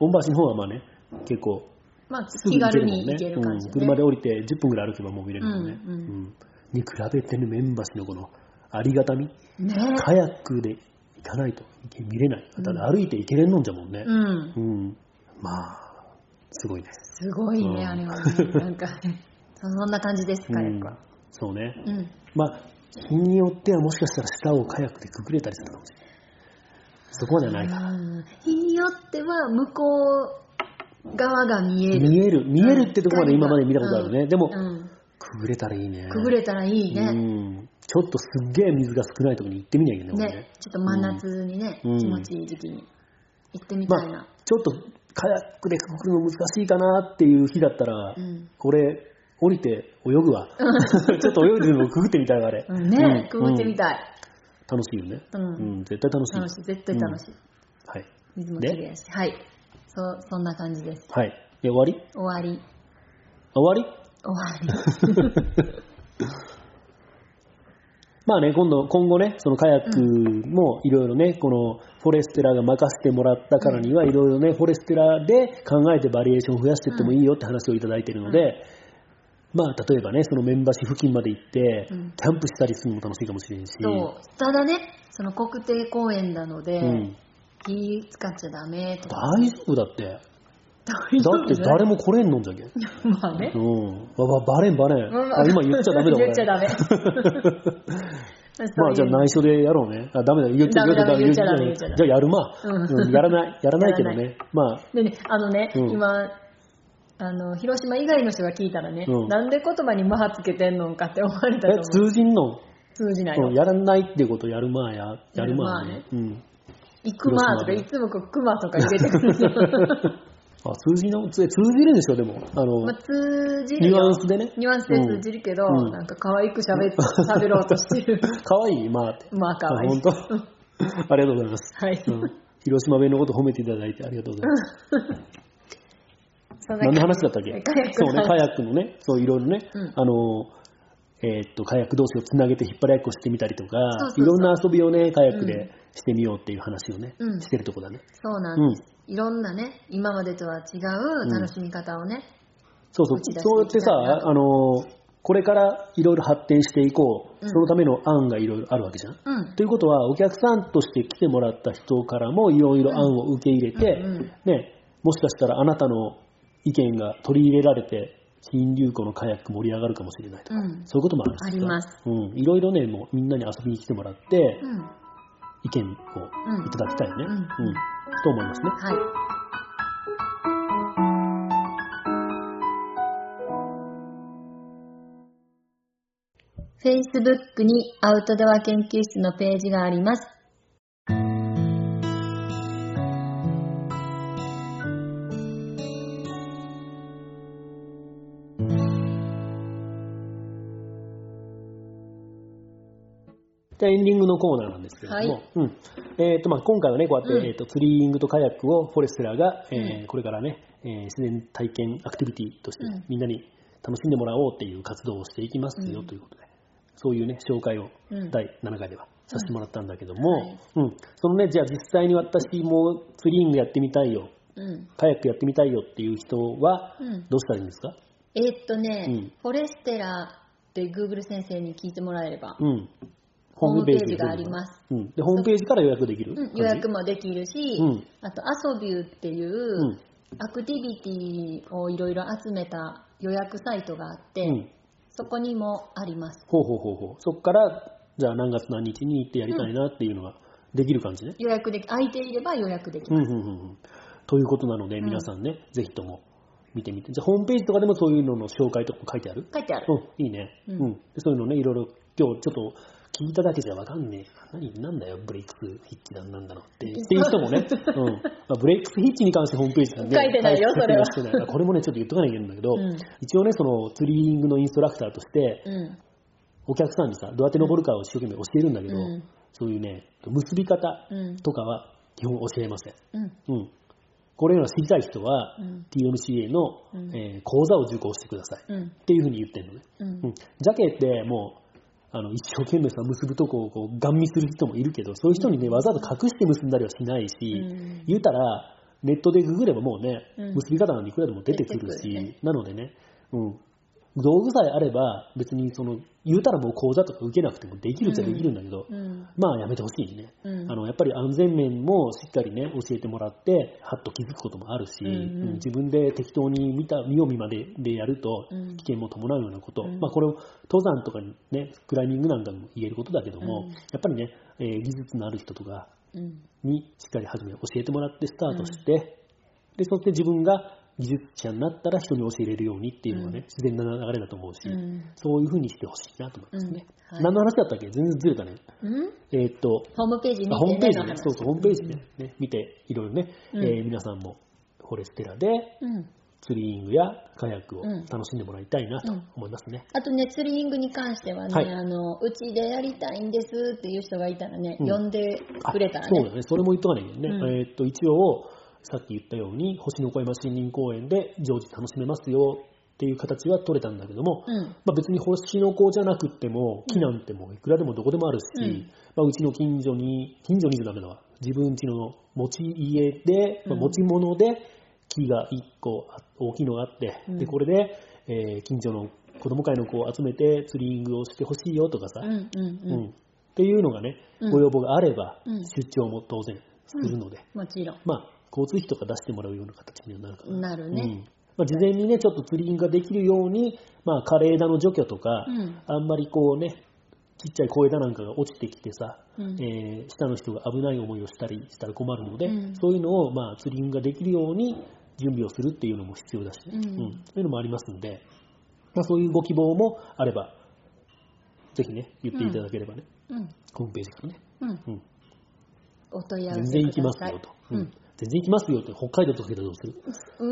御橋の方はまあね、結構、まあ気軽行けるもんねに行ける感じうん、で、車で降りて10分ぐらい歩けばもう見れるもんね。うんうんうんに比べてね、面橋のこのありがたみ、ねカヤックで行かないと見れない。ただ歩いて行けれんのんじゃもんね。うんうん。まあ、すごいね。すごいね、うんあれはね。なんかね、そんな感じです、カヤックは。そうね。うん。まあ、日によってはもしかしたら下をカヤックでくくれたりするかもしれない。そこまではないか日によっては向こう側が見える。見える、見えるってところまで今まで見たことあるね。うんでも、うんくぐれたらいいね。くぐれたらいいね。うん。ちょっとすっげえ水が少ないところに行ってみないけないもんね、ちょっと真夏にね、うん気持ちいい時期に行ってみたいな。まあ、ちょっとカヤックでくぐるの難しいかなっていう日だったら、うんこれ、降りて泳ぐわ。ちょっと泳いでるのをくぐってみたいわ、あれ。うんね、くぐってみい。たい。楽しいよね。うんうん、絶対楽しい。楽しい、絶対楽しい。はい。水も綺麗だし。はい。そう、そんな感じです。はい。で、終わり？終わり。終わり？終わり。まあね、今度、今後ね、そのカヤックもいろいろね、このフォレステラが任せてもらったからには、いろいろね、フォレステラで考えてバリエーションを増やしていってもいいよって話をいただいているので、まあ、例えばね、そのメンバーシ付近まで行って、うんキャンプしたりするのも楽しいかもしれんし、そう。ただね、その国定公園なので、うん気使っちゃダメとか。大丈夫だって。大だって誰も来れんのんじゃけん。まあね。うん。ばばバレんバレん。うんあ、今言っちゃダメだ、言っちゃダメ まあじゃあ内緒でやろうね。あ、ダメだ。言っちゃダメダメ言っちゃダメじゃあやるま。うんうんやらない。やらないけどね。まあ、でね、あのね、うん今、あの、広島以外の人が聞いたらね、うんなんで言葉にマハつけてんのんかって思われたえと思う。通じんの？通じないやらないってこと？やるまや、やるまね。うん。行くまーとか、いつもこう、クマとか入れてくるの。あ、通じの、通通じるんでしょ、でも。あの、まあ、通じるよニュアンスでね。ニュアンスで通じるけど、うんなんか可愛く喋っ 喋ろうとしてる。かわいい、まあって。まあ可愛い。あ本当？ありがとうございます。はい。うん広島弁のこと褒めていただいてありがとうございます。何の話だったっけ？カヤックそうね、カヤックのね、そういろいろね、うんあの、えーっと、カヤック同士をつなげて引っ張り合いっこしてみたりとか、そうそうそう。いろんな遊びをね、カヤックでしてみようっていう話をね、うん。してるとこだね。そうなんです。いろんなね、今までとは違う楽しみ方をね、そうそう。打ち出していきたいな。そうやってさ、あの、これからいろいろ発展していこう、うん。そのための案がいろいろあるわけじゃん。うん。ということは、お客さんとして来てもらった人からもいろいろ案を受け入れて、うんうん。ね、もしかしたらあなたの意見が取り入れられて、新流行のカヤック盛り上がるかもしれないとか、うんそういうこともあるしさあります。うん。いろいろね、もうみんなに遊びに来てもらって、うん。意見をいただきたいよね。うんうん。と思いますね。はい。Facebook にアウトドア研究室のページがあります。じゃあエンディングのコーナーなんですけれども、はい。うん。えーとまあ、今回はね、こうやって、うん。えー、とツリーイングとカヤックをフォレステラーが、えーうん。これからね、えー自然体験アクティビティとして、うん。みんなに楽しんでもらおうっていう活動をしていきますようん。ということで、そういうね、紹介をうん第7回ではさせてもらったんだけども、はい。うん。そのね、じゃあ実際に私もツリーイングやってみたいよ、うん。カヤックやってみたいよっていう人は、うん。どうしたらいいんですか？えーっとね、うん。フォレステラって Google 先生に聞いてもらえれば、うん。ホームページがあります。うん。で、ホームページから予約できる、うん、予約もできるし、うんあと、アソビューっていう、うんアクティビティをいろいろ集めた予約サイトがあって、うん。そこにもあります。ほうほうほうほう。そっから、じゃあ何月何日に行ってやりたいなっていうのができる感じね？予約でき、空いていれば予約できうん、ます。うん、うんうん。ということなので、ん皆さんね、ぜひとも見てみて。じゃあ、ホームページとかでもそういうのの紹介とかも書いてある？書いてある。うん、いいね。ううんそういうのね、いろいろ、今日ちょっと聞いただけじゃわかんねえ。何、なんだよ、ブレイクスヒッチなんなんだろうって。っていう人もね、うん。まあ、ブレイクスヒッチに関してホームページにね、書いてないよそれはこれもね、ちょっと言っとかなきゃいけないんだけど、うん一応ね、そのツリーイングのインストラクターとして、うん。お客さんにさ、どうやって登るかを一生懸命教えるんだけど、うんそういうね、結び方うん。とかは基本教えません。うん。うん。これらを知りたい人は、うん TMCA の、うんえー講座を受講してください。うん。っていうふうに言ってるのね。うんうん。ジャケってもう、あの、一生懸命さ、結ぶとこをこう、ガン見する人もいるけど、そういう人にね、わざわざ隠して結んだりはしないし、うん。言うたら、ネットでググればもうね、うん。結び方なんていくらでも出てくるし、なのでね、うん。道具さえあれば、別にその、言うたらもう講座とか受けなくてもできるっちゃできるんだけど、うん。まあやめてほしいね。うん。あの、やっぱり安全面もしっかりね、教えてもらって、はっと気づくこともあるし、うんうん。うん自分で適当に見た、見よう見まででやるとうん、危険も伴うようなこと、うん。まあこれを登山とかにね、クライミングなんかにも言えることだけども、うん。やっぱりね、えー技術のある人とかうん。にしっかり初め教えてもらってスタートして、で、そして自分が技術者になったら人に教えれるようにっていうのがね、うん。自然な流れだと思うし、うん。そういう風にしてほしいなと思いますね。うん。はい。何の話だったっけ？全然ずれたね。うん？えーっと、ホームページ見てあホームページね、そうそう、ホームページでね、見て、いろいろね、うん。えー皆さんもフォレステラでうん。ツリーイングやカヤックをうん。楽しんでもらいたいなと思いますね。あとね、ツリーイングに関してはね、はい。あの、うちでやりたいんですっていう人がいたらね、うん。呼んであくれたらね。そうだね、それも言っとかないけどね。うん。えーっと、一応、さっき言ったように、星の小山森林公園で常時楽しめますよっていう形は取れたんだけども、うん。まあ、別に星の子じゃなくっても、木なんてもういくらでもどこでもあるし、うん。まあ、うちの近所に、近所にじゃダメだわ。自分家の持ち家で、まあうん持ち物で木が1個あ大きいのがあって、うん。で、これで、えー近所の子供会の子を集めてツリングをしてほしいよとかさ、うんっていうのがね、うん。ご要望があれば、うん。出張も当然するので、もちろん。まあ、交通費とか出してもらうような形にはなるかな。なるね。うん。まあ、事前にね、ちょっとツリーイングができるように、まあ、枯れ枝の除去とか、うん。あんまりこうね、ちっちゃい小枝なんかが落ちてきてさ、うん。えー下の人が危ない思いをしたりしたら困るので、うん。そういうのを、まあ、ツリーイングができるように準備をするっていうのも必要だし。ね、うん。そういうのもありますので、まあ、そういうご希望もあれば、ぜひね、言っていただければね、うん。ホームページからね、うん。うん、お問い合わ全せ然行きますよと。うん。全然行きますよって、北海道とかけどどうする？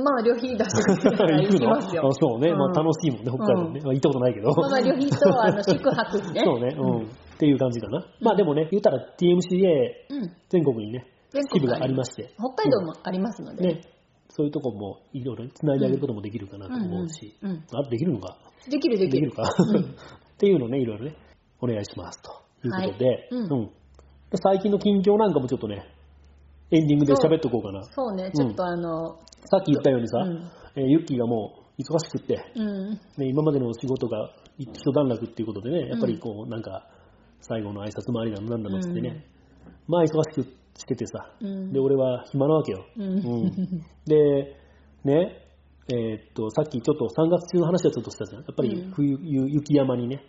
まあ、旅費出してくれたら行きますよ。あそうね、まあ楽しいもんね、北海道ね。まあ行ったことないけど。まあまあ、旅費と、あの、宿泊費ね。そうね、うん。っていう感じかな。まあでもね、言ったら TMCA うん。全国にね、全支部国がありまして、北海道もありますので。ね、そういうとこもいろいろ繋いであげることもできるかなと思うし、うん。うん。あできるのか？できるできる。できるか、っていうのね、いろいろね、お願いしますということで、はい。うん。うん。最近の近況なんかもちょっとね、エンディングで喋っとこうかな。そうね、ちょっとあの、さっき言ったようにさ、うん。えーユッキーがもう忙しくって、うん。ね、今までの仕事が一段落っていうことでね、やっぱりこう、なんか、最後の挨拶回りなのなんだのっつってね、まあ忙しくしててさ、うん。で、俺は暇なわけよ。うん。うん。で、ね、えーっと、さっきちょっと3月中の話はちょっとしたじゃん。やっぱりうん。冬、ゆ雪山にね、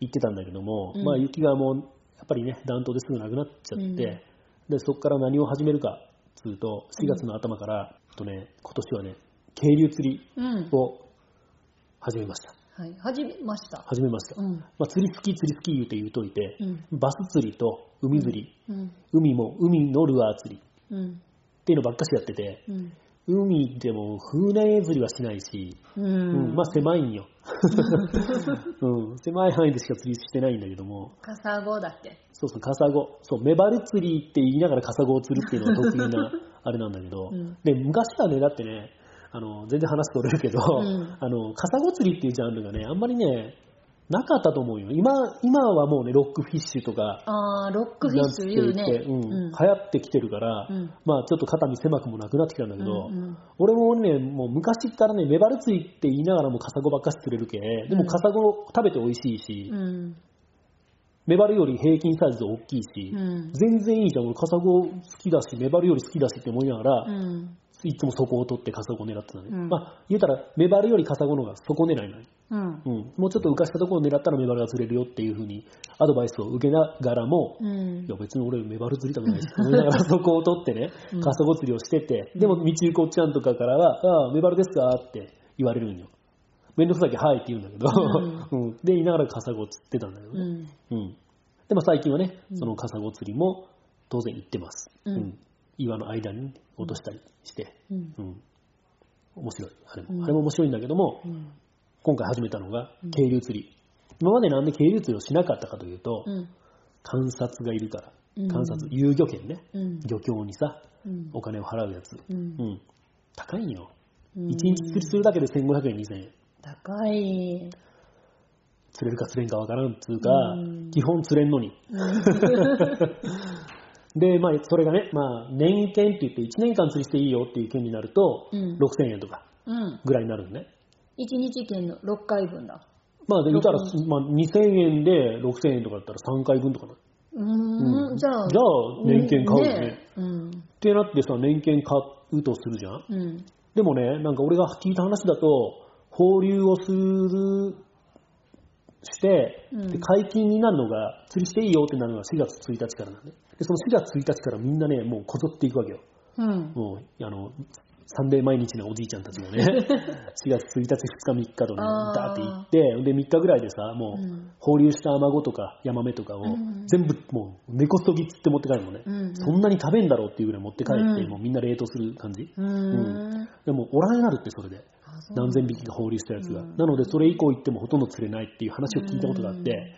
行ってたんだけども、うん。まあ雪がもう、やっぱりね、暖冬ですぐなくなっちゃって、うんで、そこから何を始めるか、つうと、4月の頭から、えっとね、今年はね、渓流釣りうん。を始めました。はい。始めました。始めました。うん。まあ、釣り好き、釣り好き言うて言うといて、うんバス釣りと海釣り、うん。海も海のルアー釣りうん。っていうのばっかしやってて、うん。海でも船釣りはしないし、ううんん。まあ狭いんよ、うん。狭い範囲でしか釣りしてないんだけども、カサゴだっけ？そうそう、カサゴ。そう、メバル釣りって言いながらカサゴを釣るっていうのが得意な あれなんだけど、うんで、昔はね、だってね、あの、全然話取れるけど、んあの、カサゴ釣りっていうジャンルがね、あんまりね、なかったと思うよ。今、今はもうね、ロックフィッシュとか、あー、ロックフィッシュ言うね。うん流行ってきてるから、うんまあちょっと肩身狭くもなくなってきたんだけど、うんうん俺もね、もう昔からね、メバル釣りって言いながらもカサゴばっかし釣れるけ、でもカサゴ食べて美味しいし、うん。メバルより平均サイズ大きいし、うん。全然いいじゃん、俺カサゴ好きだし、メバルより好きだしって思いながら、うん。いつもそこを取ってカサゴを狙ってたね。うんまあ言うたら、メバルよりカサゴの方が底狙いなのよ。うん。うん。もうちょっと浮かしたところを狙ったらメバルが釣れるよっていう風にアドバイスを受けながらも、うんいや別に俺メバル釣りたくないし、思いながら そこを取ってね、うんカサゴ釣りをしてて、でも道行こっちゃんとかからは、ああ、メバルですかって言われるんよ。めんどくさいけど、はいって言うんだけど、うん で、言いながらカサゴ釣ってたんだけどね。うん。うん。でも最近はね、うんそのカサゴ釣りも当然行ってます。うん岩の間に落としたりして、うん。うん。面白い。あれも、うんあれも面白いんだけども、うん。今回始めたのが渓流釣り。今までなんで渓流釣りをしなかったかというと、うん。観察がいるから。うん観察、遊漁券ね。うん。漁協にさ、うん。お金を払うやつ。うんうん。高いんよ。うん1日釣りするだけで1500円、2000円。高い。釣れるか釣れんかわからんっつうか、うん基本釣れんのに。で、まあ、それがね、まあ、年券って言って1年間釣りしていいよっていう券になると、うん6000円とかうん。ぐらいになるのね。1日券の6回分だ。まあ、で言ったら、六まあ、2000円で6000円とかだったら3回分とかな。うーん、じゃあ。じゃあ、年券買うよね。うん。ってなってさ、年券買うとするじゃんうん。でもね、なんか俺が聞いた話だと、放流をする、して、うんで解禁になるのが、釣りしていいよってなるのが4月1日からなんで。で、その4月1日からみんなね、もうこぞっていくわけよ。うん。もう、あの、サンデー毎日のおじいちゃんたちがね、4月1日、2日、3日とね、ダーって行って、で、3日ぐらいでさ、もう、うん。放流したアマゴとかヤマメとかをうん全部もう根こそぎ釣って持って帰るのね、うんそんなに食べんだろうっていうぐらい持って帰って、うんもうみんな冷凍する感じ、うーん。でもおらになるってそれで。何千匹か放流したやつが、うん。なのでそれ以降行ってもほとんど釣れないっていう話を聞いたことがあって、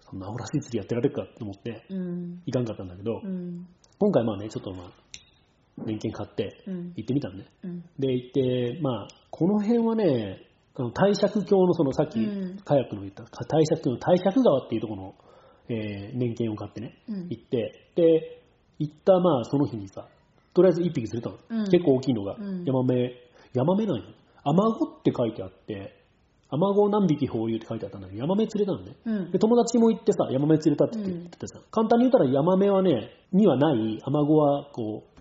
そんなアホらしい釣りやってられるかと思ってうん。行かんかったんだけど、うん。今回まあねちょっとまあ年金買ってうん。行ってみたんね、うん。で行ってまあこの辺はねあの帝釈峡のそのさっきうん。カヤックの言った帝釈峡の帝釈川っていうところの、えー年金を買ってね、うん。行ってで行ったまあその日にさとりあえず1匹釣れたの、うん。結構大きいのが、うん。ヤマメヤマメなんよ。アマゴって書いてあってアマゴ何匹放流って書いてあったんだけどヤマメ釣れたのね、うん。で友達も行ってさヤマメ釣れたって言ってたさ、簡単に言ったらヤマメはねにはないアマゴはこう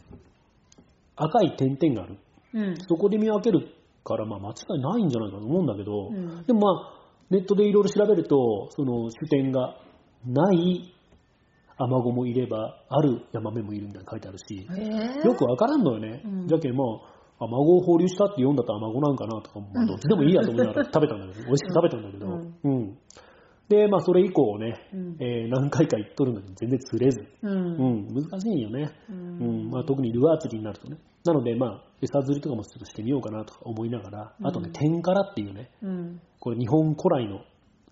赤い点々がある。うん。そこで見分けるから、まあ、間違いないんじゃないかと思うんだけど、うん。でもまあ、ネットでいろいろ調べると、その主点がないアマゴもいれば、あるヤマメもいるみたいなの書いてあるし、えー。よくわからんのよね。うん。じゃけん、まあ、アマゴを放流したって読んだとアマゴなんかなとか、まあ、どっちでもいいやと思いながら食べたんだけど、美味しく食べたんだけど、うん。うん。で、まあ、それ以降ね、うんえー何回か行っとるのに全然釣れず、う。うんん、難しいよね。ううんんまあ、特にルアー釣りになるとね。なので、まあ、餌釣りとかもちょっとしてみようかなとか思いながら、あとねう、ん天からっていうね、うん。これ日本古来の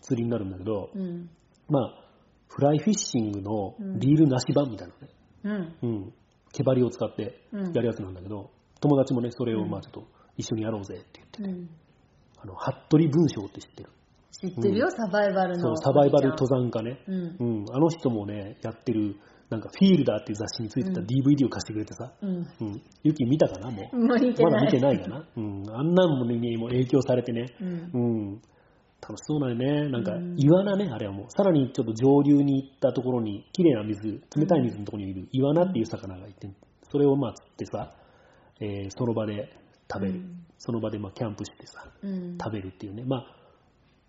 釣りになるんだけど、うん。まあ、フライフィッシングのうんリールなし版みたいなね、うん。うん、毛針を使ってやるやつなんだけど、友達もね、それをまあちょっと一緒にやろうぜって言って、うん。あの、服部文章って知ってる？知ってるよ、サバイバルの。そう、サバイバル登山家ね。うん。うん、あの人もね、やってる、なんか、フィールダーっていう雑誌についてたうん DVD を貸してくれてさ、うん。うん、ユキ見たかな、もう。もう見てない。まだ見てないかな。うん。あんなんもね、にも影響されてね。うん。うん。楽しそうだよね。なんかうん、イワナね、あれはもう。さらにちょっと上流に行ったところに、綺麗な水、冷たい水のところにいるイワナっていう魚がいて、それをまあ釣ってさ、えーその場で食べる。うんその場でまあキャンプしてさ、うん。食べるっていうね。まあ、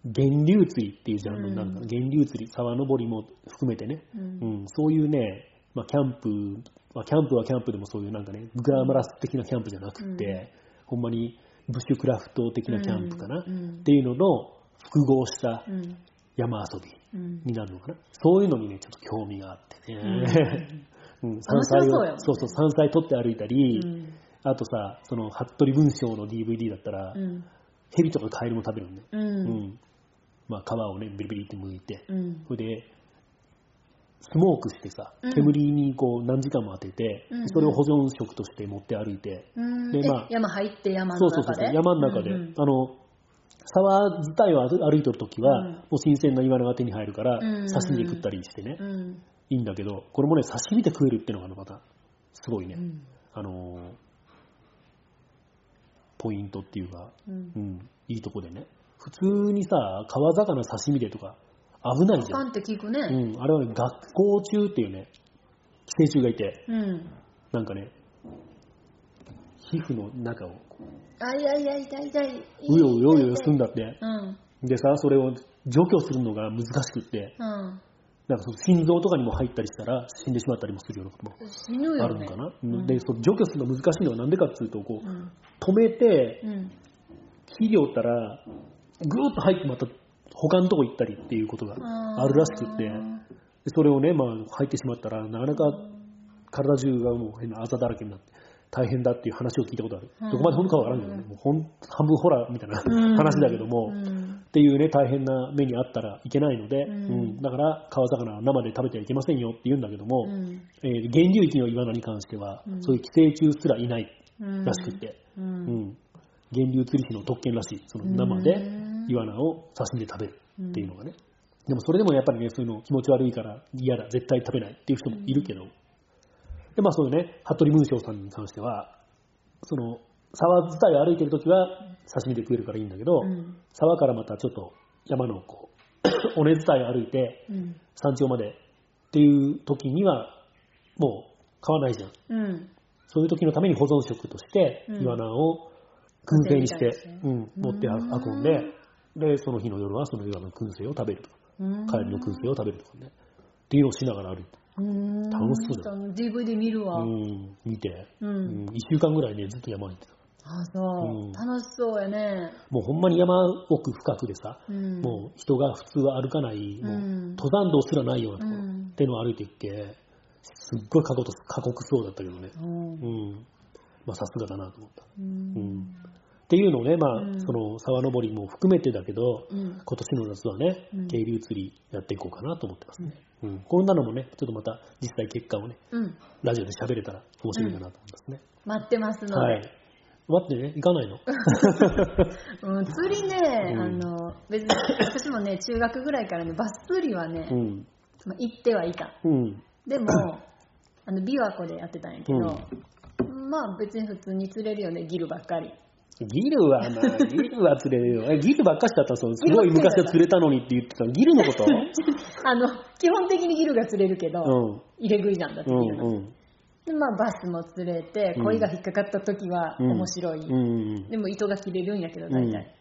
源流釣りっていうジャンルになるから、うん源流釣り、沢登りも含めてね、うんうん、そういうね、まあ、キャンプ、まあ、キャンプはキャンプでもそういうなんかね、グラマラス的なキャンプじゃなくて、ほんまにブッシュクラフト的なキャンプかな、うんうんっていうのの複合したうん。山遊びうん。になるのかな。そういうのにね、ちょっと興味があってね。うん、山 面白そうやもんねそうそう、山菜取って歩いたり、うんあとさ、その、服部文章の DVD だったら、うん。ヘビとかカエルも食べるのね。う。うんん。まあ、皮をね、ビリビリって剥いて、うん。それで、スモークしてさうん、煙にこう何時間も当てて、うんうんそれを保存食として持って歩いて、うん。でまあえ山入って山の中で？そうそうそう山の中で、うんうんあの、沢自体を歩いてるときは、うんもう新鮮なイワナが手に入るから、刺身で食ったりしてね、うん。いいんだけど、これもね、刺身で食えるっていうのがまた、すごいね、うん。あのーポイントっていうか、うんう。ん、いいとこでね。普通にさ、川魚刺身でとか、危ないじゃん。パンって聞くうね。ん、あれはね、学校中っていうね、寄生虫がいて、うん。なんかね、皮膚の中をこあいやいや、痛い痛い。う、うようようよすんだって。うん。でさ、それを除去するのが難しくって、うん。なんかその心臓とかにも入ったりしたら死んでしまったりもするようなことも死ぬよね。あるのかな。うんで、その除去するのが難しいのはなんでかっていうと、こう、うん。止めて、うん。肥料ったら、ぐーっと入ってまた他のとこ行ったりっていうことがあるらしくって、でそれをね、まあ入ってしまったら、なかなか体中がもう変なあざだらけになって、大変だっていう話を聞いたことある。うん。どこまで本当かわからんけどね、もうほん半分ホラーみたいな話だけども、うん。っていうね、大変な目にあったらいけないので、うん。うん。だから川魚は生で食べてはいけませんよって言うんだけども、うん。えー源流域のイワナに関しては、うん。そういう寄生虫すらいないうん。らしくて、う。うん。ん源流釣り師の特権らしい。その生でうんイワナを刺身で食べるっていうのがね。でもそれでもやっぱりね、そういうの気持ち悪いから嫌だ、絶対食べないっていう人もいるけど。で、まあそういうね、服部文章さんに関しては、その、沢自体を歩いてる時は刺身で食えるからいいんだけど、うん沢からまたちょっと山のこう、尾根伝いを歩いてうん。山頂までっていう時には、もう買わないじゃん。うん。そういう時のために保存食として、うんイワナを燻製にして、うん、持ってうん運んで、で、その日の夜はそのイワナの燻製を食べるとか、うん帰りの燻製を食べるとかね。っていうのをしながら歩いて、うん。楽しそうだよ。DVD 見るわ。ううん。ん、見て、うん、1週間ぐらいね、ずっと山に行ってた。あ、そう、うん楽しそうやね。もうほんまに山奥深くでさ、うん。もう人が普通は歩かない、もううん登山道すらないようなところ、うんっていうのを歩いていっけ、すっごい過酷過酷そうだったけどね。うん。うん。まあさすがだなと思った。ううんん。っていうのをね、まあ、うんその沢登りも含めてだけど、うん。今年の夏はねうん、渓流釣りやっていこうかなと思ってますね。うん。こんなのもね、ちょっとまた実際結果をね、うん。ラジオで喋れたら面白いかなと思いますね。待ってますので。はい。待ってね、行かないの？うん、釣りね、うんあの、別に、私もね、中学ぐらいからね、バス釣りはね、うん。まあ、行ってはいた。うん。でも、あの、琵琶湖でやってたんやけど、まあ別に普通に釣れるよね、ギルばっかり。ギルはな、ギルは釣れるよ。え、ギルばっかしだったら、そのすごい昔は釣れたのにって言ってたの？ギルのこと？あの、基本的にギルが釣れるけど、うん。入れ食いなんだってうギルの。んうん。で、まあバスも釣れて、鯉が引っかかった時はうん面白い。うんうん。でも糸が切れるんやけど、大体。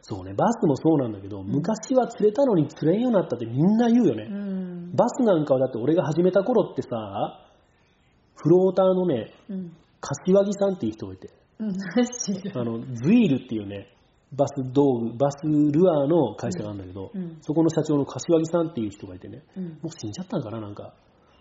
そうね、バスもそうなんだけど、昔は釣れたのに釣れんようになったってみんな言うよね。うん。バスなんかはだって俺が始めた頃ってさ、フローターのね、うん。柏木さんっていう人がいて。あの、ズイールっていうね、バス道具、バスルアーの会社があるんだけど、うんそこの社長の柏木さんっていう人がいてね、うん。もう死んじゃったのかな、なんか。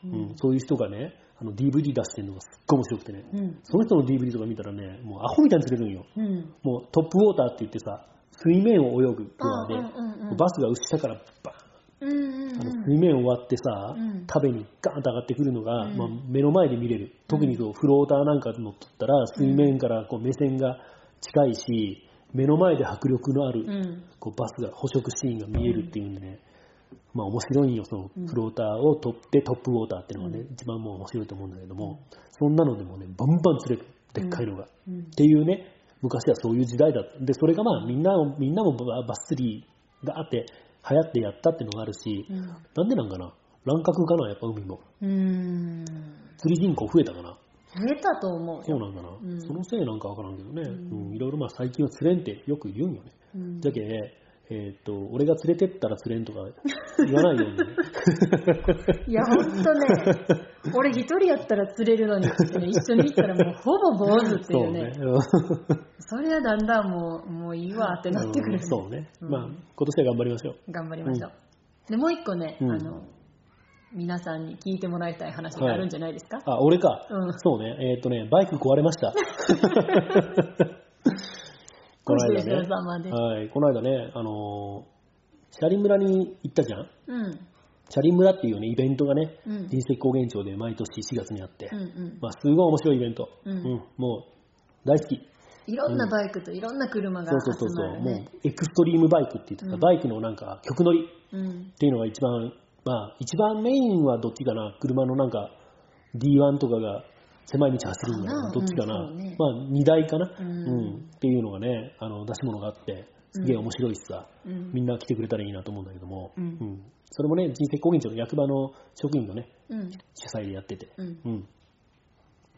ううんん、そういう人がね、あの DVD 出してるのがすっごい面白くてね、うん。その人の DVD とか見たらね、もうアホみたいに釣れるんよ。うん。もうトップウォーターって言ってさ、水面を泳ぐツアーで、バスが下からバーンうんうんあのうん。水面を割ってさ、うん食べにガーンと上がってくるのが、うんまあ、目の前で見れる。特にそうフローターなんか乗っとったら、水面からこう目線が近いし、目の前で迫力のある、うん。こうバスが捕食シーンが見えるっていうんでね、まあ面白いんよ、そのうんフローターを取ってトップウォーターっていうのがね、一番もう面白いと思うんだけども、そんなのでもね、バンバン釣れる。でっかいのが。うんっていうね、昔はそういう時代だった。で、それがまあみんなを、みんなもババス釣りがあって、流行ってやったっていうのがあるし、うんなんでなんかな？乱獲かな？やっぱ海も。うーん。釣り人口増えたかな？増えたと思うよ。そうなんかな、んそのせいなんかわからんけどね。ううんん、いろいろまあ最近は釣れんってよく言うんよね。うんじゃけ、えーっと、俺が連れてったら釣れんとか言わないようにね。いや、ほんとね、俺一人やったら釣れるのにってね、一緒に行ったらもうほぼ坊主っていうね。それはだんだんもう、もういいわってなってくる、うんそうね。うんまあ、今年は頑張りましょう。頑張りましょう。で、もう一個ね、うんあの、皆さんに聞いてもらいたい話があるんじゃないですか、あ、俺か。うんそうね。えーっとね、バイク壊れました。この間ね。はい。この間ね、あのーシャリ村に行ったじゃん？うん。シャリ村っていうね、イベントがね、うん人石高原町で毎年4月にあって、うんうん。まあ、すごい面白いイベント。うんもう、大好き。いろんなバイクといろんな車がそう集そうそうそう、まるね。もう、エクストリームバイクって言ってた、うんバイクのなんか、曲乗りうん。っていうのが一番、まあ、一番メインはどっちかな、車のなんか、D1 とかが狭い道走るんだかなどっちかな、うんねまあ、2台かな、うんうんっていうのがね、あの、出し物があって、すげえ面白いしさ、うん。みんな来てくれたらいいなと思うんだけども、うんそれもね、人生高原町の役場の職員のね、うん。主催でやってて、うん。うん。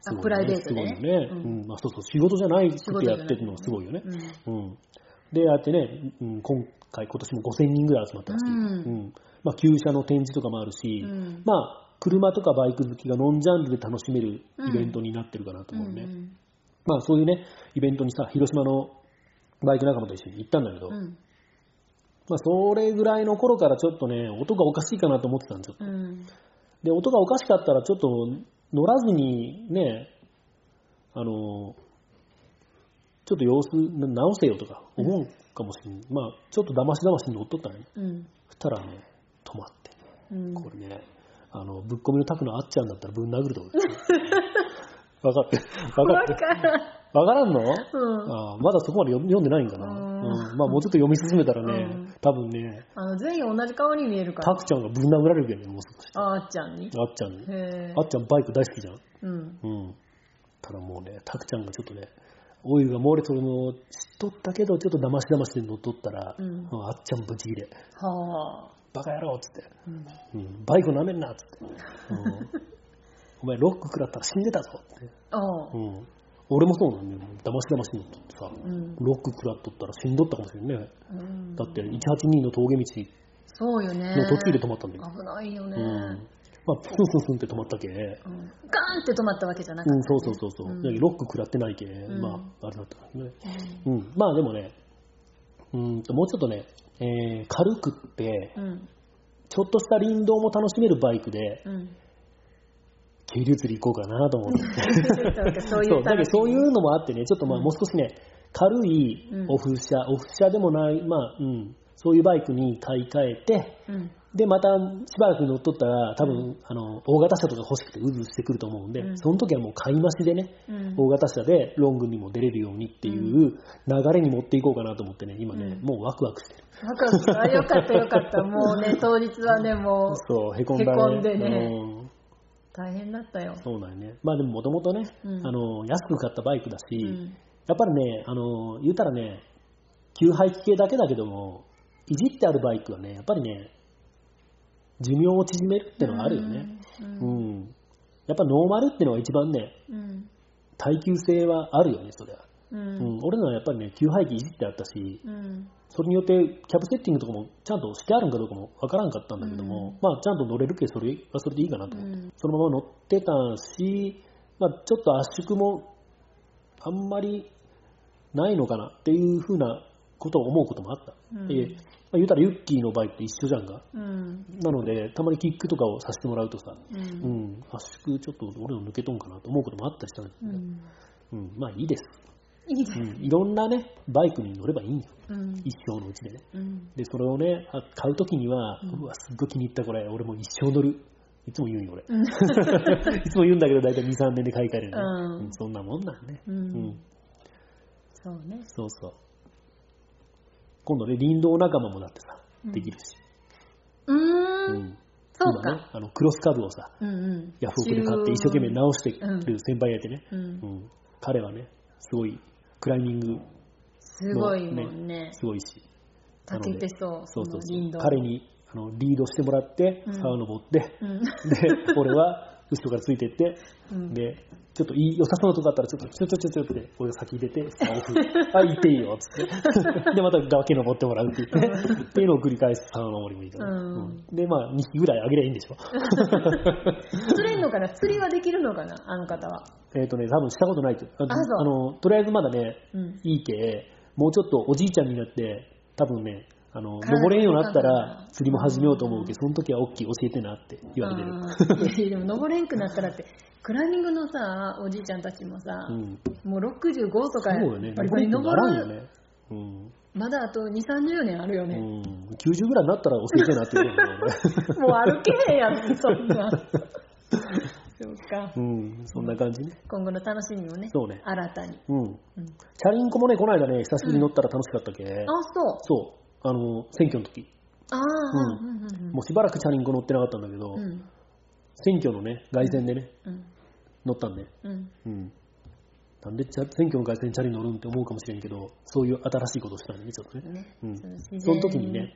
すごいプライベートでねすごいよね。ううんん。まあそうそう、仕事じゃないく仕事てやってるのがすごいよね。うん。うん。で、ああやってね、うん、今回、今年も5000人ぐらい集まったらしい。うんうん。まあ、旧車の展示とかもあるし、うんまあ、車とかバイク好きがノンジャンルで楽しめるイベントになってるかなと思うね。うんまあ、そういうね、イベントにさ、広島のバイク仲間と一緒に行ったんだけど、うん。まあ、それぐらいの頃からちょっとね、音がおかしいかなと思ってたんですよ。うん。で、音がおかしかったらちょっと乗らずにね、あの、ちょっと様子な直せよとか思うかもしれない。まあ、ちょっと騙し騙しに乗っとったね。うん。そしたらね、止まって。これね、あの、ぶっ込みのタクのあっちゃんだったらぶん殴ると思う。分かって。分かわって。分からんの、うん。ああまだそこまで読読んでないんかな。ううんんまあもうちょっと読み進めたらね、うん多分ね、あの、全員同じ顔に見えるから。タクちゃんがぶん殴られるけどね、もう少し。あーっちゃんに？あっちゃんに。あ。っちゃんバイク大好きじゃん。うん。うん。ただもうね、タクちゃんがちょっとね、オイルが漏れとるのを知っとったけど、ちょっと騙し騙しで乗っとったら、うんあっちゃんブチギレ。はあ。バカ野郎っつって。うんうん、バイク舐めんなっつって。うんお前ロック食らったら死んでたぞって。おううん。俺もそうなんだよ。騙し騙しに乗っとってさ、うんロック食らっとったら死んどったかもしれんね。うんだって182の峠道そうよね。の途中で止まったんだよ。危ないよね。うん。まあ、プスンスンスンって止まったけ、うんガーンって止まったわけじゃなくて、うん、そうそうそうそう。うんだけどロック食らってないけ、んまあ、あれだったからね。うん。まあでもね、うーんと、もうちょっとね、えー軽くって、うん。ちょっとした林道も楽しめるバイクで、うん。渓流釣り行こうかなと思って。そういそうう、だけどそういうう。のもあってね、ちょっとまあうんもう少しね、軽いうんオフ車、オフ車でもない、まあ、うん、そういうバイクに買い替えて、うん。で、またしばらく乗っとったら、多分、あの、大型車とか欲しくてうずうずしてくると思うんで、うんその時はもう買い増しでね、うん。大型車でロングにも出れるようにっていう流れに持っていこうかなと思ってね、今ね、うんもうワクワクしてる。ワクワクあ、よかったよかった。もうね、当日はね、もう、そう、へこんだね。んでねうん大変だったよ。そうなんよね。まあでももともとね、うんあの、安く買ったバイクだし、うん。やっぱりね、あの、言うたらね、旧排気系だけだけども、いじってあるバイクはね、やっぱりね、寿命を縮めるってのがあるよね。う。うんん。やっぱノーマルってのが一番ね、うん。耐久性はあるよね、それは。う。うんん。俺のはやっぱりね、旧排気いじってあったし、うん。それによってキャブセッティングとかもちゃんとしてあるんかどうかもわからんかったんだけども、うんまあちゃんと乗れるけそれはそれでいいかなと思って、うんそのまま乗ってたし、まあちょっと圧縮もあんまりないのかなっていうふうなことを思うこともあった。うんでまあ、言うたらユッキーの場合って一緒じゃんか。うん。なので、たまにキックとかをさせてもらうとさ、う。うんん、圧縮ちょっと俺の抜けとんかなと思うこともあったりしたんだけうど、ん。うん、まあいいです。いいです。うん、いろんなね、バイクに乗ればいいんよ。うん。一生のうちでね。うん。で、それをね、あ買うときには、うんうわ、すっごい気に入ったこれ、俺もう一生乗る。いつも言うんよ、俺。うん いつも言うんだけど、だいたい2、3年で買い替えるよね、うんうんそんなもんなんね。うんうんそうね。そうそう。今度ね、林道仲間もだってさ、うんできるし。うー。うんんそう今ねか。、あの、クロスカブをさ、うんうん。ヤフオクで買って一生懸命直してうんる先輩がいてね、うんう。ん彼はね、すごい、クライミングすごいもんね。すごいし、たけてそう。そうそうそう彼にあのリードしてもらって、うん沢登って、うん。で、俺は後ろからついてって、うんで、ちょっといい良さそうなとこあったら、ちょっと、ちょちょちょちょって、俺が先出て、さ あ、行っていいよ、つって。で、また崖登ってもらうって言って、っていうのを繰り返す沢登りもいいから。うんうんで、まあ、2匹ぐらいあげりゃいいんでしょ。釣れんのかな？釣りはできるのかな？あの方は。えっとね、多分したことないって。ああの、とりあえずまだね、うん。いいけ、もうちょっとおじいちゃんになって、多分ね、あの、体登れんようになったらな、釣りも始めようと思うけど、その時は大きい教えてなって言われてる。でも登れんくなったらって、クライミングのさ、おじいちゃんたちもさ、うん。もう65とか、ね。バリバリ登る、登れんよね。うん。まだあと2、30年あるよね。うん、90ぐらいになったら教えてなって言う もう歩けへんやん、そんな。そうか。うん、そんな感じね。今後の楽しみもね、そうね新たに。うん。うん、チャリンコもね、この間ね、久しぶりに乗ったら楽しかったっけ、あ、そう。そう。あの、選挙の時。ああ、ううんうんうんもうしばらくチャリンコ乗ってなかったんだけど、うん。選挙のね、凱旋でね、うん。乗ったんで。うん。うん。なんでチャ選挙の凱旋にチャリ乗るんって思うかもしれんけど、そういう新しいことをしたんでね、ちょっとね。ね。うんその自然その時にね、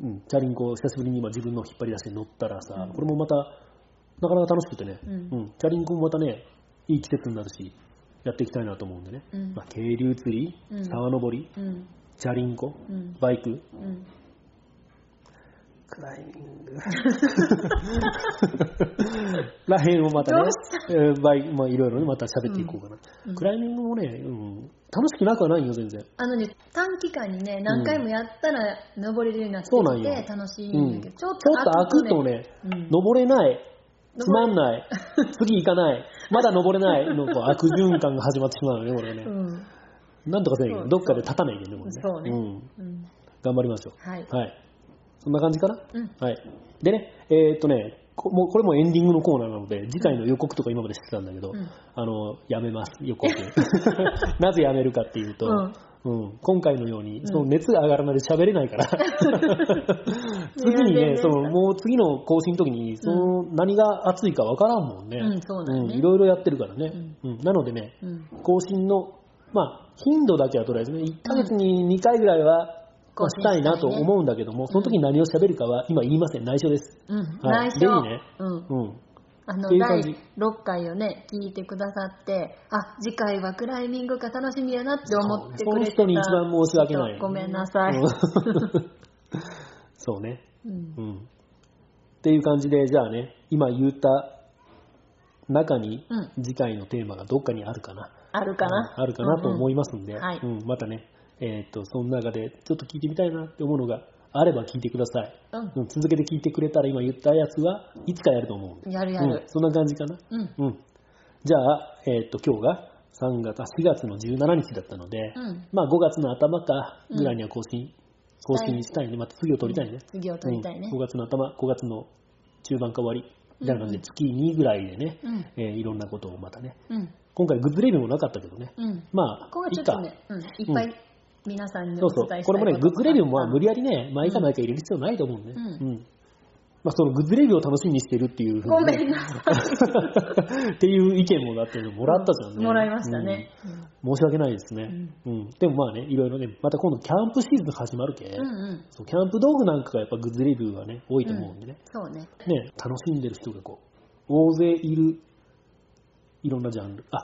うん、チャリンコを久しぶりに今自分の引っ張り出して乗ったらさ、うんこれもまた、なかなか楽しくてね、うんチャリンコもまたね、いい季節になるし、やっていきたいなと思うんでね。うんまあ、渓流釣り、うん沢登り、うん。うん。チャリンコ、うん。バイク、うん。クライミング。らへんをまたねえーバイまあいろいろね、また喋っていこうかな、うん。クライミングもね、うん、楽しくなくはないよ、全然。あのね、短期間にね、何回もやったら登れるようになってきて楽しいうんんだけど、ちょっちょっと開くとね、うん。登れない、つまんない、次行かない、まだ登れない。の悪循環が始まってしまうよね、これね。うん。なんとかせんけど、どっかで立たないけどね、これね。そうねん。うん。頑張りましょう。はい。はい。そんな感じかな？うん。はい。でね、えーっとね、こもうこれもエンディングのコーナーなので、次回の予告とか今までしてたんだけど、うんあの、やめます、予告。なぜやめるかっていうと、うん今回のように、その熱が上がらないで喋れないから、次にね、そのもう次の更新の時に、その何が熱いかわからんもんね。いろいろやってるからね。うんなのでね、うん。更新のまあ、頻度だけはとりあえずね、1ヶ月に2回ぐらいは、まあしたいなと思うんだけども、その時に何を喋るかは今言いません。内緒です。うん、はい内緒。ねうん。うん。あの第じ6回をね、聞いてくださって、あ、次回はクライミングが楽しみやなって思ってくれてたその人に一番申し訳ない。ごめんなさい。うん そうね。うんうん。っていう感じで、じゃあね、今言った中にうん次回のテーマがどっかにあるかな。あるかな。あるかなと思いいますんで、はいうんまたね、えーっと、その中でちょっと聞いてみたいなって思うのがあれば聞いてください。うんうん、続けて聞いてくれたら今言ったやつはいつかやると思うんで。やるやるうん、。そんな感じかな。うん。うん。じゃあ、えーっと、今日が3月、あ4月の17日だったので、うん。まあ5月の頭かぐらいには更新、更新したいね。また次を取りたいね。次を取りたいねうん。5月の頭、5月の中盤か終わり、みたいな感じで月2ぐらいでね、うん。えーいろんなことをまたね。うん。今回グッズレビューもなかったけどね。うん。まあ、ここはいちょ。っとね、うん、いっぱい皆さんにそうそうお伝え。したこれもね、グッズレビューもまあ無理ややりね、毎回毎回入れる必要ないと思うんでね。うんうん。まあそのグッズレビューを楽しみにしてるっていうふうごにねめんなさっていう意見もだってもらったじゃんね。もらいましたね。うん。申し訳ないですね。うん。でもまあね、いろいろね、また今度キャンプシーズン始まるけ、うんうん。そうキャンプ道具なんかがやっぱグッズレビューはね、多いと思うんでね。そうね。ね、楽しんでる人がこう、大勢いる、いろんなジャンル。あ。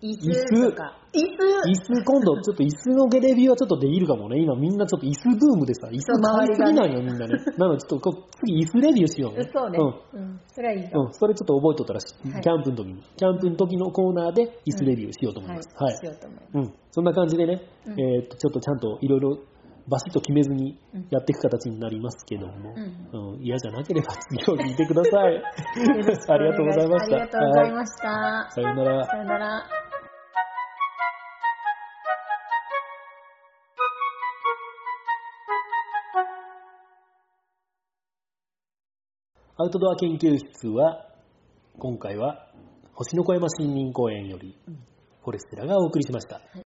椅椅子子とか。椅子椅子、今度ちょっと椅子のゲレビューはちょっとできるかもね。今みんなちょっと椅子ブームでさ、椅子そう買いすぎないよ、みんなね。なのでちょっと次椅子レビューしようね。そうね。うん。うん。それはいいかうん、それちょっと覚えとったらし、はいキャンプの時に、キャンプの時のコーナーで椅子レビューしようと思います。はい。しようと思います。うん。そんな感じでね、うんえーっと、ちょっとちゃんといろいろバシッと決めずにうんやっていく形になりますけども、ううん嫌じゃなければ次を聞いてください。ありがとうございました。ありがとうございはました。いさようなら。さよなら。アウトドア研究室は、今回は、星の小山森林公園より、フォレステラがお送りしました。はい